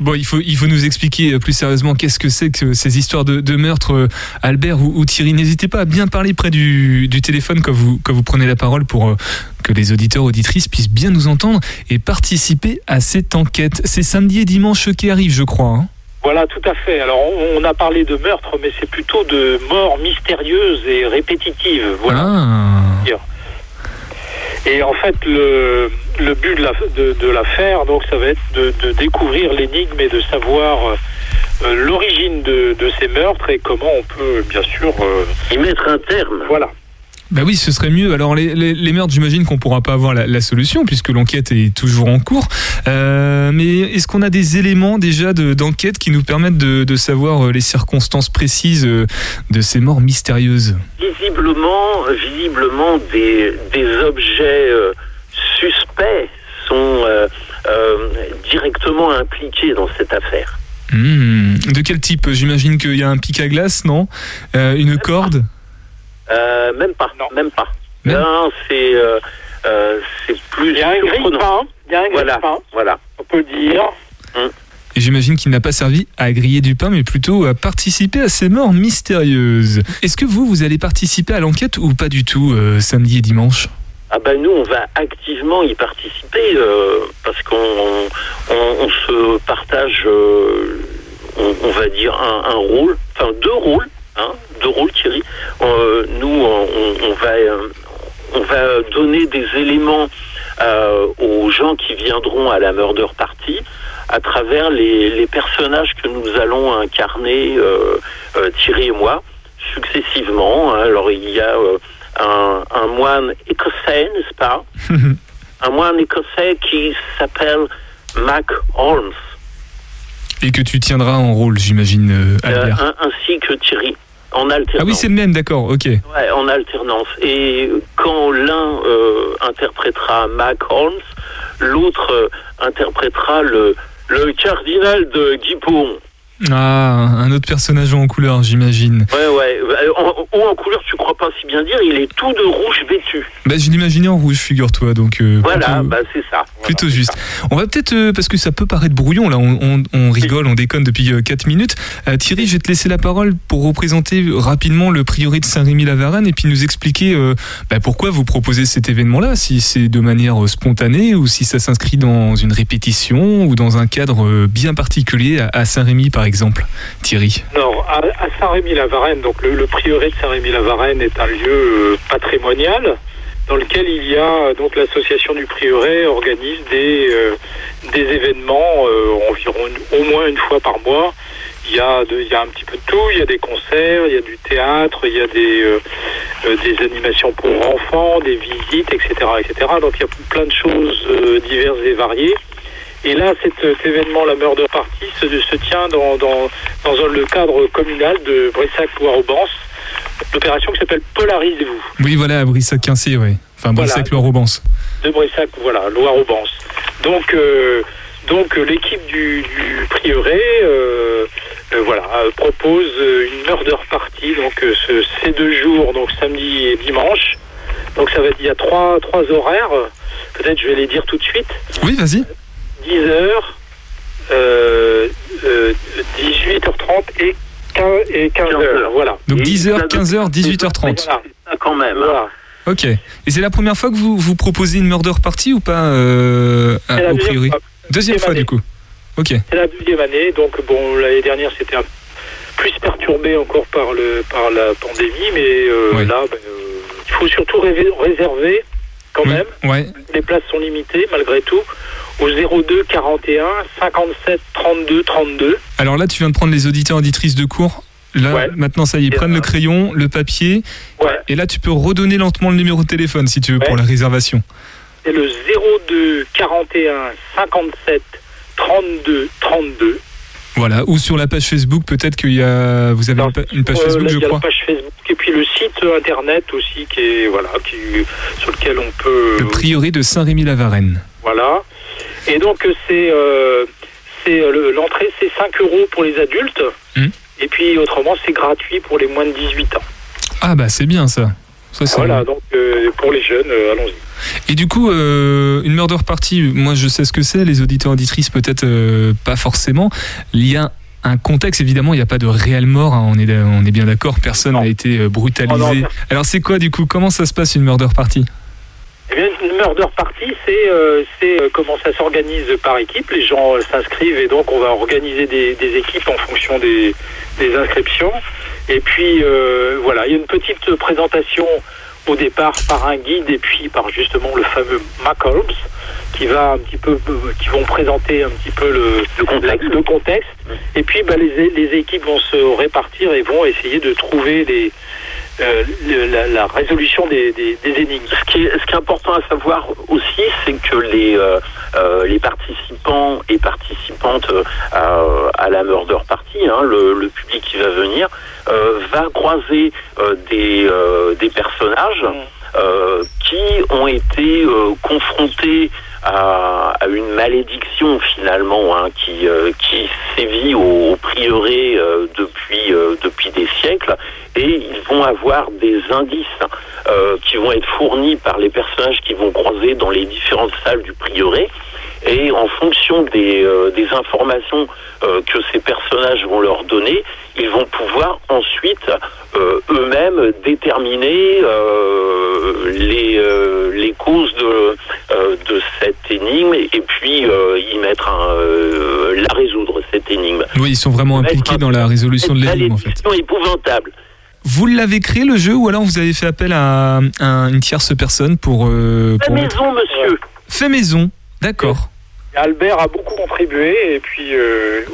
Bon, il faut, il faut nous expliquer euh, plus sérieusement qu'est-ce que c'est que ces histoires de, de meurtre, euh, Albert ou, Thierry. N'hésitez pas à bien parler près du, du, téléphone quand vous, quand vous prenez la parole pour euh, que les auditeurs, auditrices puissent bien nous entendre et participer à cette enquête. C'est samedi et dimanche qui arrivent, je crois. Hein. voilà, tout à fait. Alors, on, a parlé de meurtre, mais c'est plutôt de morts mystérieuses et répétitives. Voilà. Ah. Et en fait, le, le but de l'affaire, donc, ça va être de, découvrir l'énigme et de savoir euh, l'origine de, ces meurtres et comment on peut, bien sûr, euh, y mettre un terme. Voilà. Bah oui, ce serait mieux. Alors les, les, meurtres, j'imagine qu'on pourra pas avoir la, solution puisque l'enquête est toujours en cours. Euh, mais est-ce qu'on a des éléments déjà d'enquête qui nous permettent de, savoir euh, les circonstances précises euh, de ces morts mystérieuses? Visiblement, visiblement des, des objets suspects sont directement impliqués dans cette affaire. Hmm. De quel type? J'imagine qu'il y a un pic à glace, non? Une corde? Euh, même pas, non. même pas. Non, c'est euh, euh, c'est plus. Il y a un. Il y a un voilà, voilà. On peut dire. Hum. Et j'imagine qu'il n'a pas servi à griller du pain, mais plutôt à participer à ces morts mystérieuses. Est-ce que vous, vous allez participer à l'enquête ou pas du tout samedi et dimanche? Ah ben nous on va activement y participer parce qu'on on, se partage on, va dire un, un rôle enfin deux rôles hein, deux rôles Thierry euh, nous, on, va, euh, on va donner des éléments euh, aux gens qui viendront à la murder party à travers les, personnages que nous allons incarner, Thierry et moi, successivement. Alors il y a un, moine écossais, n'est-ce pas? Un moine écossais qui s'appelle Mac Holmes. Et que tu tiendras en rôle, j'imagine, Albert. ainsi que Thierry. En alternance. Ah oui, c'est le même, d'accord, ok. Ouais, en alternance. Et quand l'un euh, interprétera Mac Holmes, l'autre euh, interprétera le, le cardinal de Guipon. Ah, un autre personnage en couleur, j'imagine. Ouais, ouais. En, en, couleur, tu crois pas si bien dire, il est tout de rouge vêtu. Bah, je l'imaginais en rouge, figure-toi. Donc, euh, voilà, bah, c'est ça. plutôt juste. On va peut-être, euh, parce que ça peut paraître brouillon, là, on, on, rigole, on déconne depuis 4 euh, minutes. Thierry, je vais te laisser la parole pour représenter rapidement le prieuré de Saint-Rémy-la-Varenne et puis nous expliquer bah, pourquoi vous proposez cet événement-là, si c'est de manière spontanée ou si ça s'inscrit dans une répétition ou dans un cadre bien particulier à Saint-Rémy, par exemple exemple, Thierry Alors, à, Saint-Rémy-la-Varenne, donc le, prieuré de Saint-Rémy-la-Varenne est un lieu euh, patrimonial dans lequel il y a donc l'association du prieuré organise des euh, des événements euh, environ au moins une fois par mois. Il y a il y a un petit peu de tout. Il y a des concerts, il y a du théâtre, il y a des des animations pour enfants, des visites, etc., etc. Donc il y a plein de choses diverses et variées. Et là, cet, événement, la Murder Party, se, se tient dans, dans, dans le cadre communal de Brissac-Loire-Aubance, l'opération qui s'appelle Polarisez-vous. Oui, voilà, Brissac-Quincé, oui. Enfin, Brissac-Loire-Aubance. De Brissac, voilà, Loire-Aubance. Donc, euh, donc l'équipe du, du, prieuré, euh, euh, voilà, propose une Murder Party, donc ce, ces deux jours, donc samedi et dimanche. Donc ça va être, il y a trois, trois horaires. Peut-être je vais les dire tout de suite. Oui, vas-y. 10h, 18h30 et 15h. Voilà. Donc 10h, 15h, 18h30. quand même. Hein. Voilà. Ok. Et c'est la première fois que vous, vous proposez une murder party ou pas euh, au priori Deuxième fois, du coup. Ok. C'est la deuxième année. Donc, bon, l'année dernière, c'était plus perturbé encore par, le, par la pandémie. Mais euh, là, ben, euh, il faut surtout réserver quand même. Ouais. Les places sont limitées malgré tout au 02 41 57 32 32. Alors là, tu viens de prendre les auditeurs auditrices de cours. Là, maintenant, ça y est, prennent le crayon, le papier. Ouais. Et là, tu peux redonner lentement le numéro de téléphone si tu veux pour la réservation. C'est le 02 41 57 32 32. Voilà, ou sur la page Facebook, peut-être qu'il y a, vous avez une page Facebook, je crois. Il y a la page Facebook et puis le site internet aussi qui est voilà, qui, sur lequel on peut. Le prieuré de Saint-Rémy-la-Varenne. Voilà. Et donc c'est euh, c'est euh, l'entrée c'est 5 euros pour les adultes. Hmm. Et puis autrement c'est gratuit pour les moins de 18 ans. Ah bah c'est bien ça. ça voilà, donc euh, pour les jeunes, allons-y. Et du coup, une murder party, moi je sais ce que c'est, les auditeurs auditrices peut-être pas forcément. Il y a un contexte, évidemment, il n'y a pas de réelle mort, hein, on, est, on est bien d'accord, personne n'a été brutalisé. Oh Alors c'est quoi du coup? Comment ça se passe une murder party? Eh bien, une murder party, c'est euh, euh, comment ça s'organise par équipe. Les gens euh, s'inscrivent et donc on va organiser des, équipes en fonction des, inscriptions. Et puis voilà, il y a une petite présentation au départ par un guide et puis par justement le fameux Mac Holmes qui va un petit peu, qui vont présenter un petit peu le, le contexte. Et puis bah, les, les équipes vont se répartir et vont essayer de trouver les la, résolution des, énigmes. Ce qui, est, ce qui est important à savoir aussi, c'est que les, les participants et participantes à, la Murder Party, hein, le, public qui va venir, va croiser des, des personnages. Euh, qui ont été euh, confrontés à, une malédiction finalement hein, qui, euh, qui sévit au, prieuré depuis, depuis des siècles et ils vont avoir des indices qui vont être fournis par les personnages qui vont croiser dans les différentes salles du prieuré et en fonction des, des informations que ces personnages vont leur donner, ils vont pouvoir ensuite euh, eux-mêmes déterminer euh, les, euh, les causes de, de cette énigme et puis y mettre un, la résoudre cette énigme. Oui, ils sont vraiment impliqués dans la résolution de l'énigme en fait. épouvantable. Vous l'avez créé le jeu ou alors vous avez fait appel à, une tierce personne pour... fait maison, monsieur. Fait maison, d'accord. Albert a beaucoup contribué et puis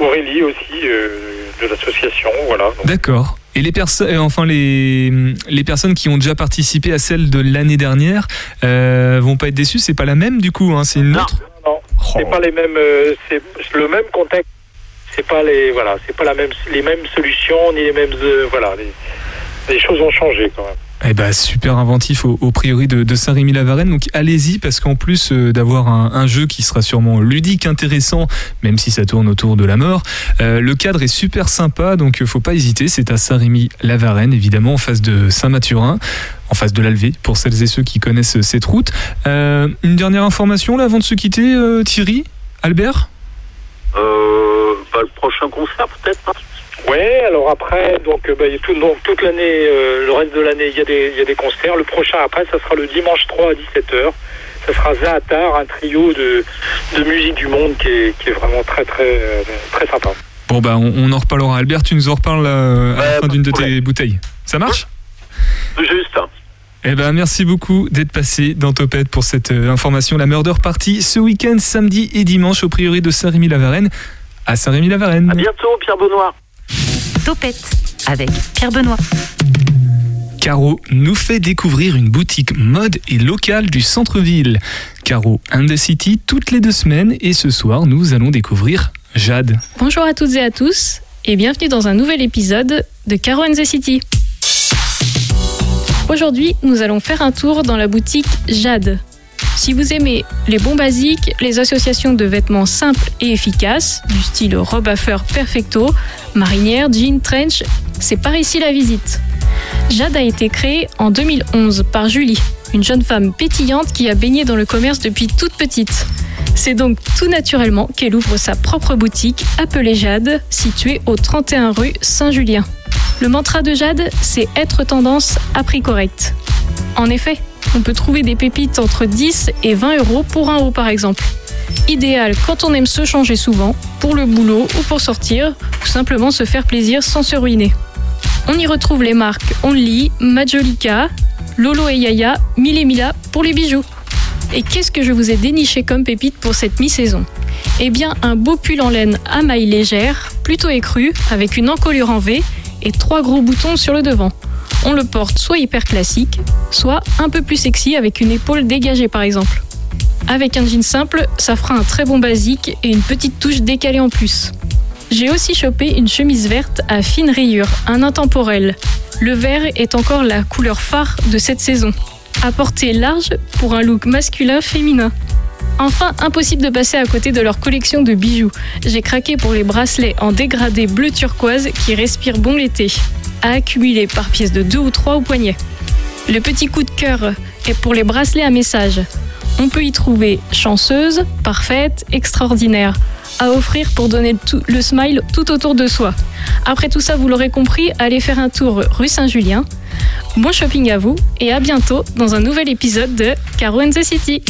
Aurélie aussi de l'association, voilà. D'accord. Et les personnes, euh, enfin les, les personnes qui ont déjà participé à celle de l'année dernière euh, vont pas être déçues. C'est pas la même du coup, hein, c'est une autre. Non, non. c'est pas les mêmes. Euh, c'est le même contexte. C'est pas les voilà, c'est pas la même les mêmes solutions ni les mêmes euh, voilà. Les, les choses ont changé quand même. Eh ben, super inventif au, priori de, Saint-Rémy-la-Varenne. Donc allez-y parce qu'en plus euh, d'avoir un, jeu qui sera sûrement ludique, intéressant, même si ça tourne autour de la mort, euh, le cadre est super sympa. Donc euh, faut pas hésiter. C'est à Saint-Rémy-la-Varenne, évidemment, en face de Saint-Mathurin en face de l'Alvé, pour celles et ceux qui connaissent cette route. une dernière information là avant de se quitter, Thierry, Albert? Bah, Le prochain concert peut-être hein. Ouais, alors après, donc, euh, bah, tout, donc toute l'année, euh, le reste de l'année, il y, a des, y a des concerts. Le prochain après, ça sera le dimanche 3 à 17h. Ça sera Zaatar, un trio de, de musique du monde qui est, qui est vraiment très très euh, très sympa. Bon bah on, en reparlera. Albert, tu nous en reparles à la fin d'une de tes bouteilles. Ça marche? Juste. Eh ben, merci beaucoup d'être passé dans Topette pour cette information. La Murder Party ce week-end, samedi et dimanche au priori de Saint-Rémy-la-Varenne. À Saint-Rémy-la-Varenne. À bientôt, Pierre Benoît. Topette avec Pierre Benoît. Caro nous fait découvrir une boutique mode et locale du centre-ville. Caro and the City toutes les deux semaines et ce soir nous allons découvrir Jade. Bonjour à toutes et à tous et bienvenue dans un nouvel épisode de Caro and the City. Aujourd'hui, nous allons faire un tour dans la boutique Jade. Si vous aimez les bons basiques, les associations de vêtements simples et efficaces, du style robe à fleurs perfecto, marinière, jean, trench, c'est par ici la visite. Jade a été créée en 2011 par Julie, une jeune femme pétillante qui a baigné dans le commerce depuis toute petite. C'est donc tout naturellement qu'elle ouvre sa propre boutique appelée Jade, située au 31 rue Saint-Julien. Le mantra de Jade, c'est être tendance à prix correct. En effet, on peut trouver des pépites entre 10 et 20 euros pour un haut par exemple. Idéal quand on aime se changer souvent, pour le boulot ou pour sortir, ou simplement se faire plaisir sans se ruiner. On y retrouve les marques Only, Majolika, Lolo et Yaya, Mille et Mila pour les bijoux. Et qu'est-ce que je vous ai déniché comme pépite pour cette mi-saison? Eh bien, un beau pull en laine à maille légère, plutôt écru, avec une encolure en V et trois gros boutons sur le devant on le porte soit hyper classique, soit un peu plus sexy avec une épaule dégagée par exemple. Avec un jean simple, ça fera un très bon basique et une petite touche décalée en plus. J'ai aussi chopé une chemise verte à fine rayure, un intemporel. Le vert est encore la couleur phare de cette saison. À portée large pour un look masculin-féminin. Enfin, impossible de passer à côté de leur collection de bijoux. J'ai craqué pour les bracelets en dégradé bleu turquoise qui respirent bon l'été à par pièce de 2 ou 3 au poignet. Le petit coup de cœur est pour les bracelets à message. On peut y trouver chanceuse, parfaite, extraordinaire, à offrir pour donner le smile tout autour de soi. Après tout ça, vous l'aurez compris, allez faire un tour rue Saint-Julien. Bon shopping à vous et à bientôt dans un nouvel épisode de Caro and the City.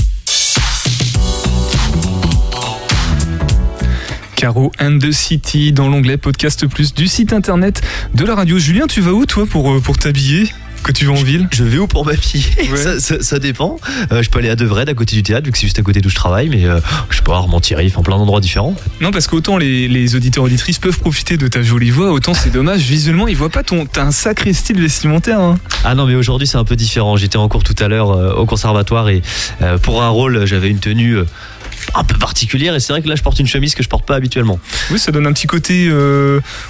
Caro and the City dans l'onglet Podcast Plus du site internet de la radio. Julien, tu vas où toi pour, euh, pour t'habiller que tu vas en ville? Je vais où pour m'habiller? Ça, ça, dépend. Euh, je peux aller à Devred, à côté du théâtre, vu que c'est juste à côté d'où je travaille, mais euh, je peux avoir Montieri, en plein d'endroits différents. Non, parce qu'autant les, les auditeurs auditrices peuvent profiter de ta jolie voix, autant c'est dommage, visuellement, ils voient pas ton. T'as un sacré style vestimentaire. Hein. Ah non, mais aujourd'hui c'est un peu différent. J'étais en cours tout à l'heure euh, au conservatoire et pour un rôle, j'avais une tenue un peu particulière et c'est vrai que là je porte une chemise que je porte pas habituellement. Oui, ça donne un petit côté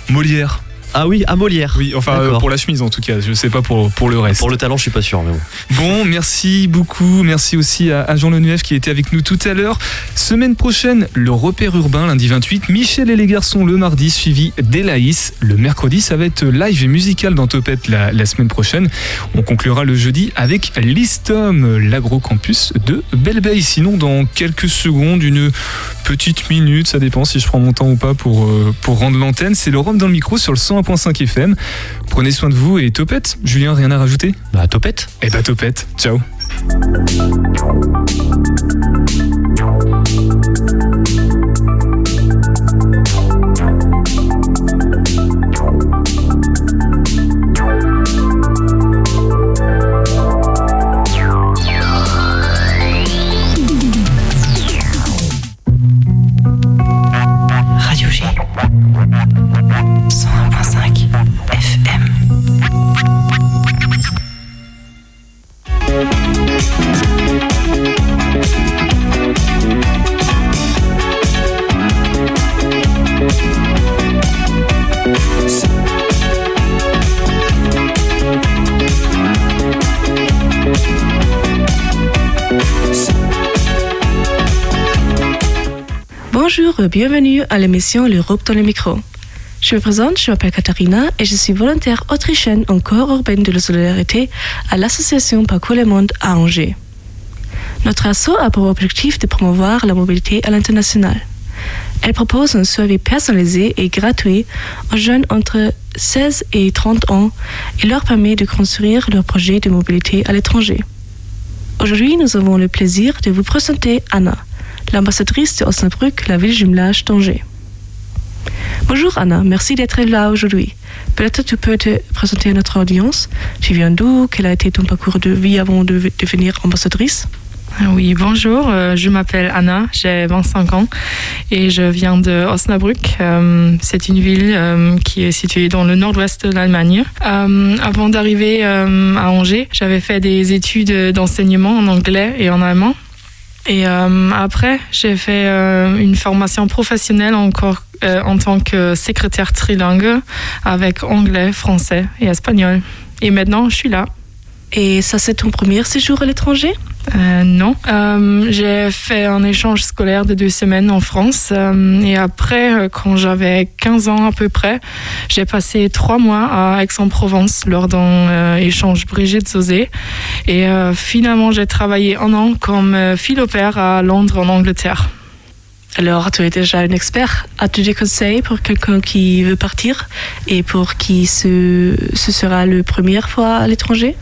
Molière. Ah oui, à Molière. Oui, enfin euh, pour la chemise en tout cas, je sais pas pour, pour le reste. Pour le talent, je suis pas sûr, mais bon. Bon, merci beaucoup. Merci aussi à, Jean Lenuef qui était avec nous tout à l'heure. Semaine prochaine, le repère urbain, lundi 28. Michel et les garçons le mardi, suivi d'Elaïs. Le mercredi, ça va être live et musical dans Topette la, la semaine prochaine. On conclura le jeudi avec l'Istom, l'agrocampus de Belleveille. Sinon, dans quelques secondes, une petite minute, ça dépend si je prends mon temps ou pas pour, euh, pour rendre l'antenne. C'est le Rome dans le micro sur le 100 101.5 FM. Prenez soin de vous et topette. Julien, rien à rajouter? Bah topette. Eh bah topette. Ciao. Bienvenue à l'émission L'Europe dans le micro. Je me présente, je m'appelle Katharina et je suis volontaire autrichienne en corps urbain de la solidarité à l'association Parcours le Monde à Angers. Notre asso a pour objectif de promouvoir la mobilité à l'international. Elle propose un suivi personnalisé et gratuit aux jeunes entre 16 et 30 ans et leur permet de construire leur projet de mobilité à l'étranger. Aujourd'hui, nous avons le plaisir de vous présenter Anna, l'ambassadrice de Osnabrück, la ville jumelage d'Angers. Bonjour Anna, merci d'être là aujourd'hui. Peut-être tu peux te présenter à notre audience. Tu viens d'où? Quel a été ton parcours de vie avant de devenir ambassadrice? Oui, bonjour, euh, je m'appelle Anna, j'ai 25 ans et je viens de Osnabrück. Euh, c'est une ville euh, qui est située dans le nord-ouest de l'Allemagne. avant d'arriver à Angers, j'avais fait des études d'enseignement en anglais et en allemand. Et euh, après, j'ai fait euh, une formation professionnelle encore euh, en tant que secrétaire trilingue avec anglais, français et espagnol. Et maintenant, je suis là. Et ça, c'est ton premier séjour à l'étranger? Euh, non. Euh, j'ai fait un échange scolaire de deux semaines en France. Euh, et après, quand j'avais 15 ans à peu près, j'ai passé trois mois à Aix-en-Provence lors d'un échange Brigitte Zosé. Et finalement, j'ai travaillé un an comme philopère à Londres, en Angleterre. Alors, tu es déjà un expert. As-tu des conseils pour quelqu'un qui veut partir et pour qui ce, ce sera la première fois à l'étranger?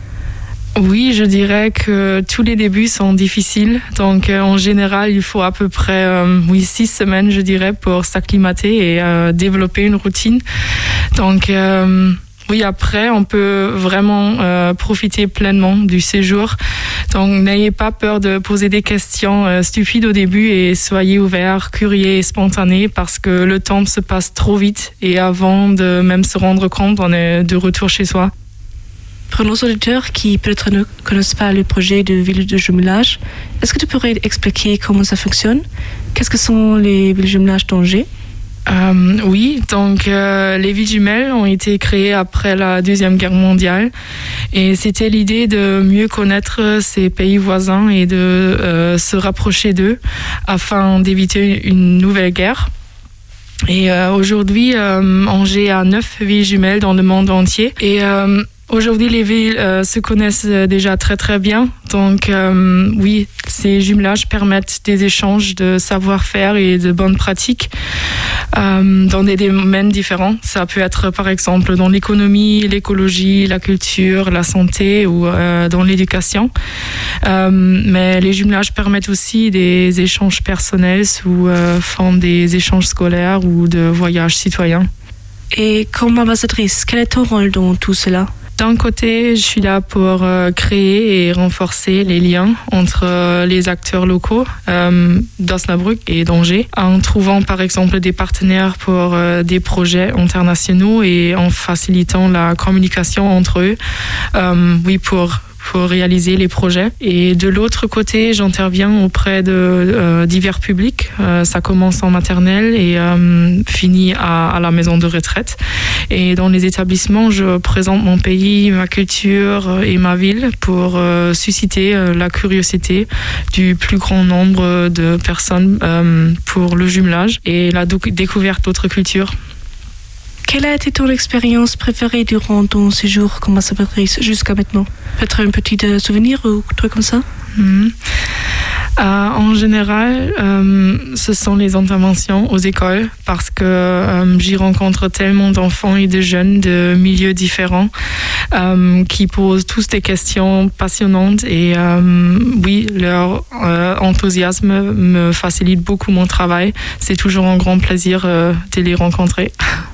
Oui, je dirais que tous les débuts sont difficiles. Donc, euh, en général, il faut à peu près, euh, oui, six semaines, je dirais, pour s'acclimater et euh, développer une routine. Donc, oui, après, on peut vraiment profiter pleinement du séjour. Donc, n'ayez pas peur de poser des questions stupides au début et soyez ouverts, curieux et spontanés parce que le temps se passe trop vite et avant de même se rendre compte, on est de retour chez soi. Pour nos auditeurs qui peut-être ne connaissent pas le projet de ville de jumelage, est-ce que tu pourrais expliquer comment ça fonctionne? Qu'est-ce que sont les villes jumelages d'Angers? Euh, oui, donc euh, les villes jumelles ont été créées après la Deuxième Guerre mondiale et c'était l'idée de mieux connaître ces pays voisins et de euh, se rapprocher d'eux afin d'éviter une nouvelle guerre. Et aujourd'hui, Angers a neuf villes jumelles dans le monde entier et Aujourd'hui, les villes euh, se connaissent euh, déjà très très bien. Donc euh, oui, ces jumelages permettent des échanges de savoir-faire et de bonnes pratiques dans des domaines différents. Ça peut être par exemple dans l'économie, l'écologie, la culture, la santé ou dans l'éducation. mais les jumelages permettent aussi des échanges personnels sous forme des échanges scolaires ou de voyages citoyens. Et comme ambassadrice, quel est ton rôle dans tout cela? D'un côté, je suis là pour euh, créer et renforcer les liens entre euh, les acteurs locaux euh, d'Osnabrück et d'Angers, en trouvant par exemple des partenaires pour des projets internationaux et en facilitant la communication entre eux. oui, pour pour réaliser les projets. Et de l'autre côté, j'interviens auprès de euh, divers publics. Euh, ça commence en maternelle et euh, finit à, à, la maison de retraite. Et dans les établissements, je présente mon pays, ma culture et ma ville pour susciter la curiosité du plus grand nombre de personnes pour le jumelage et la découverte d'autres cultures. Quelle a été ton expérience préférée durant ton séjour? Comme ambassadrice jusqu'à maintenant Peut-être un petit euh, souvenir ou truc comme ça? Mhm. euh, En général, euh, ce sont les interventions aux écoles parce que j'y rencontre tellement d'enfants et de jeunes de milieux différents qui posent tous des questions passionnantes et oui, leur enthousiasme me facilite beaucoup mon travail. C'est toujours un grand plaisir de les rencontrer.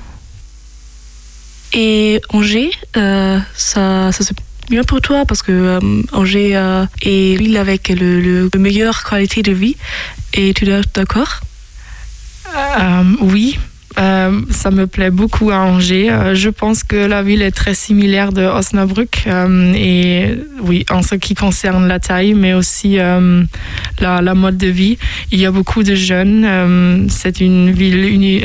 Et Angers, euh, ça, ça c'est bien pour toi parce que euh, Angers euh, est l'île avec le, le, meilleure qualité de vie. Et tu es d'accord? Oui, ça me plaît beaucoup à Angers. Je pense que la ville est très similaire de Osnabrück et oui, en ce qui concerne la taille, mais aussi la, la, mode de vie. Il y a beaucoup de jeunes. C'est une ville uni,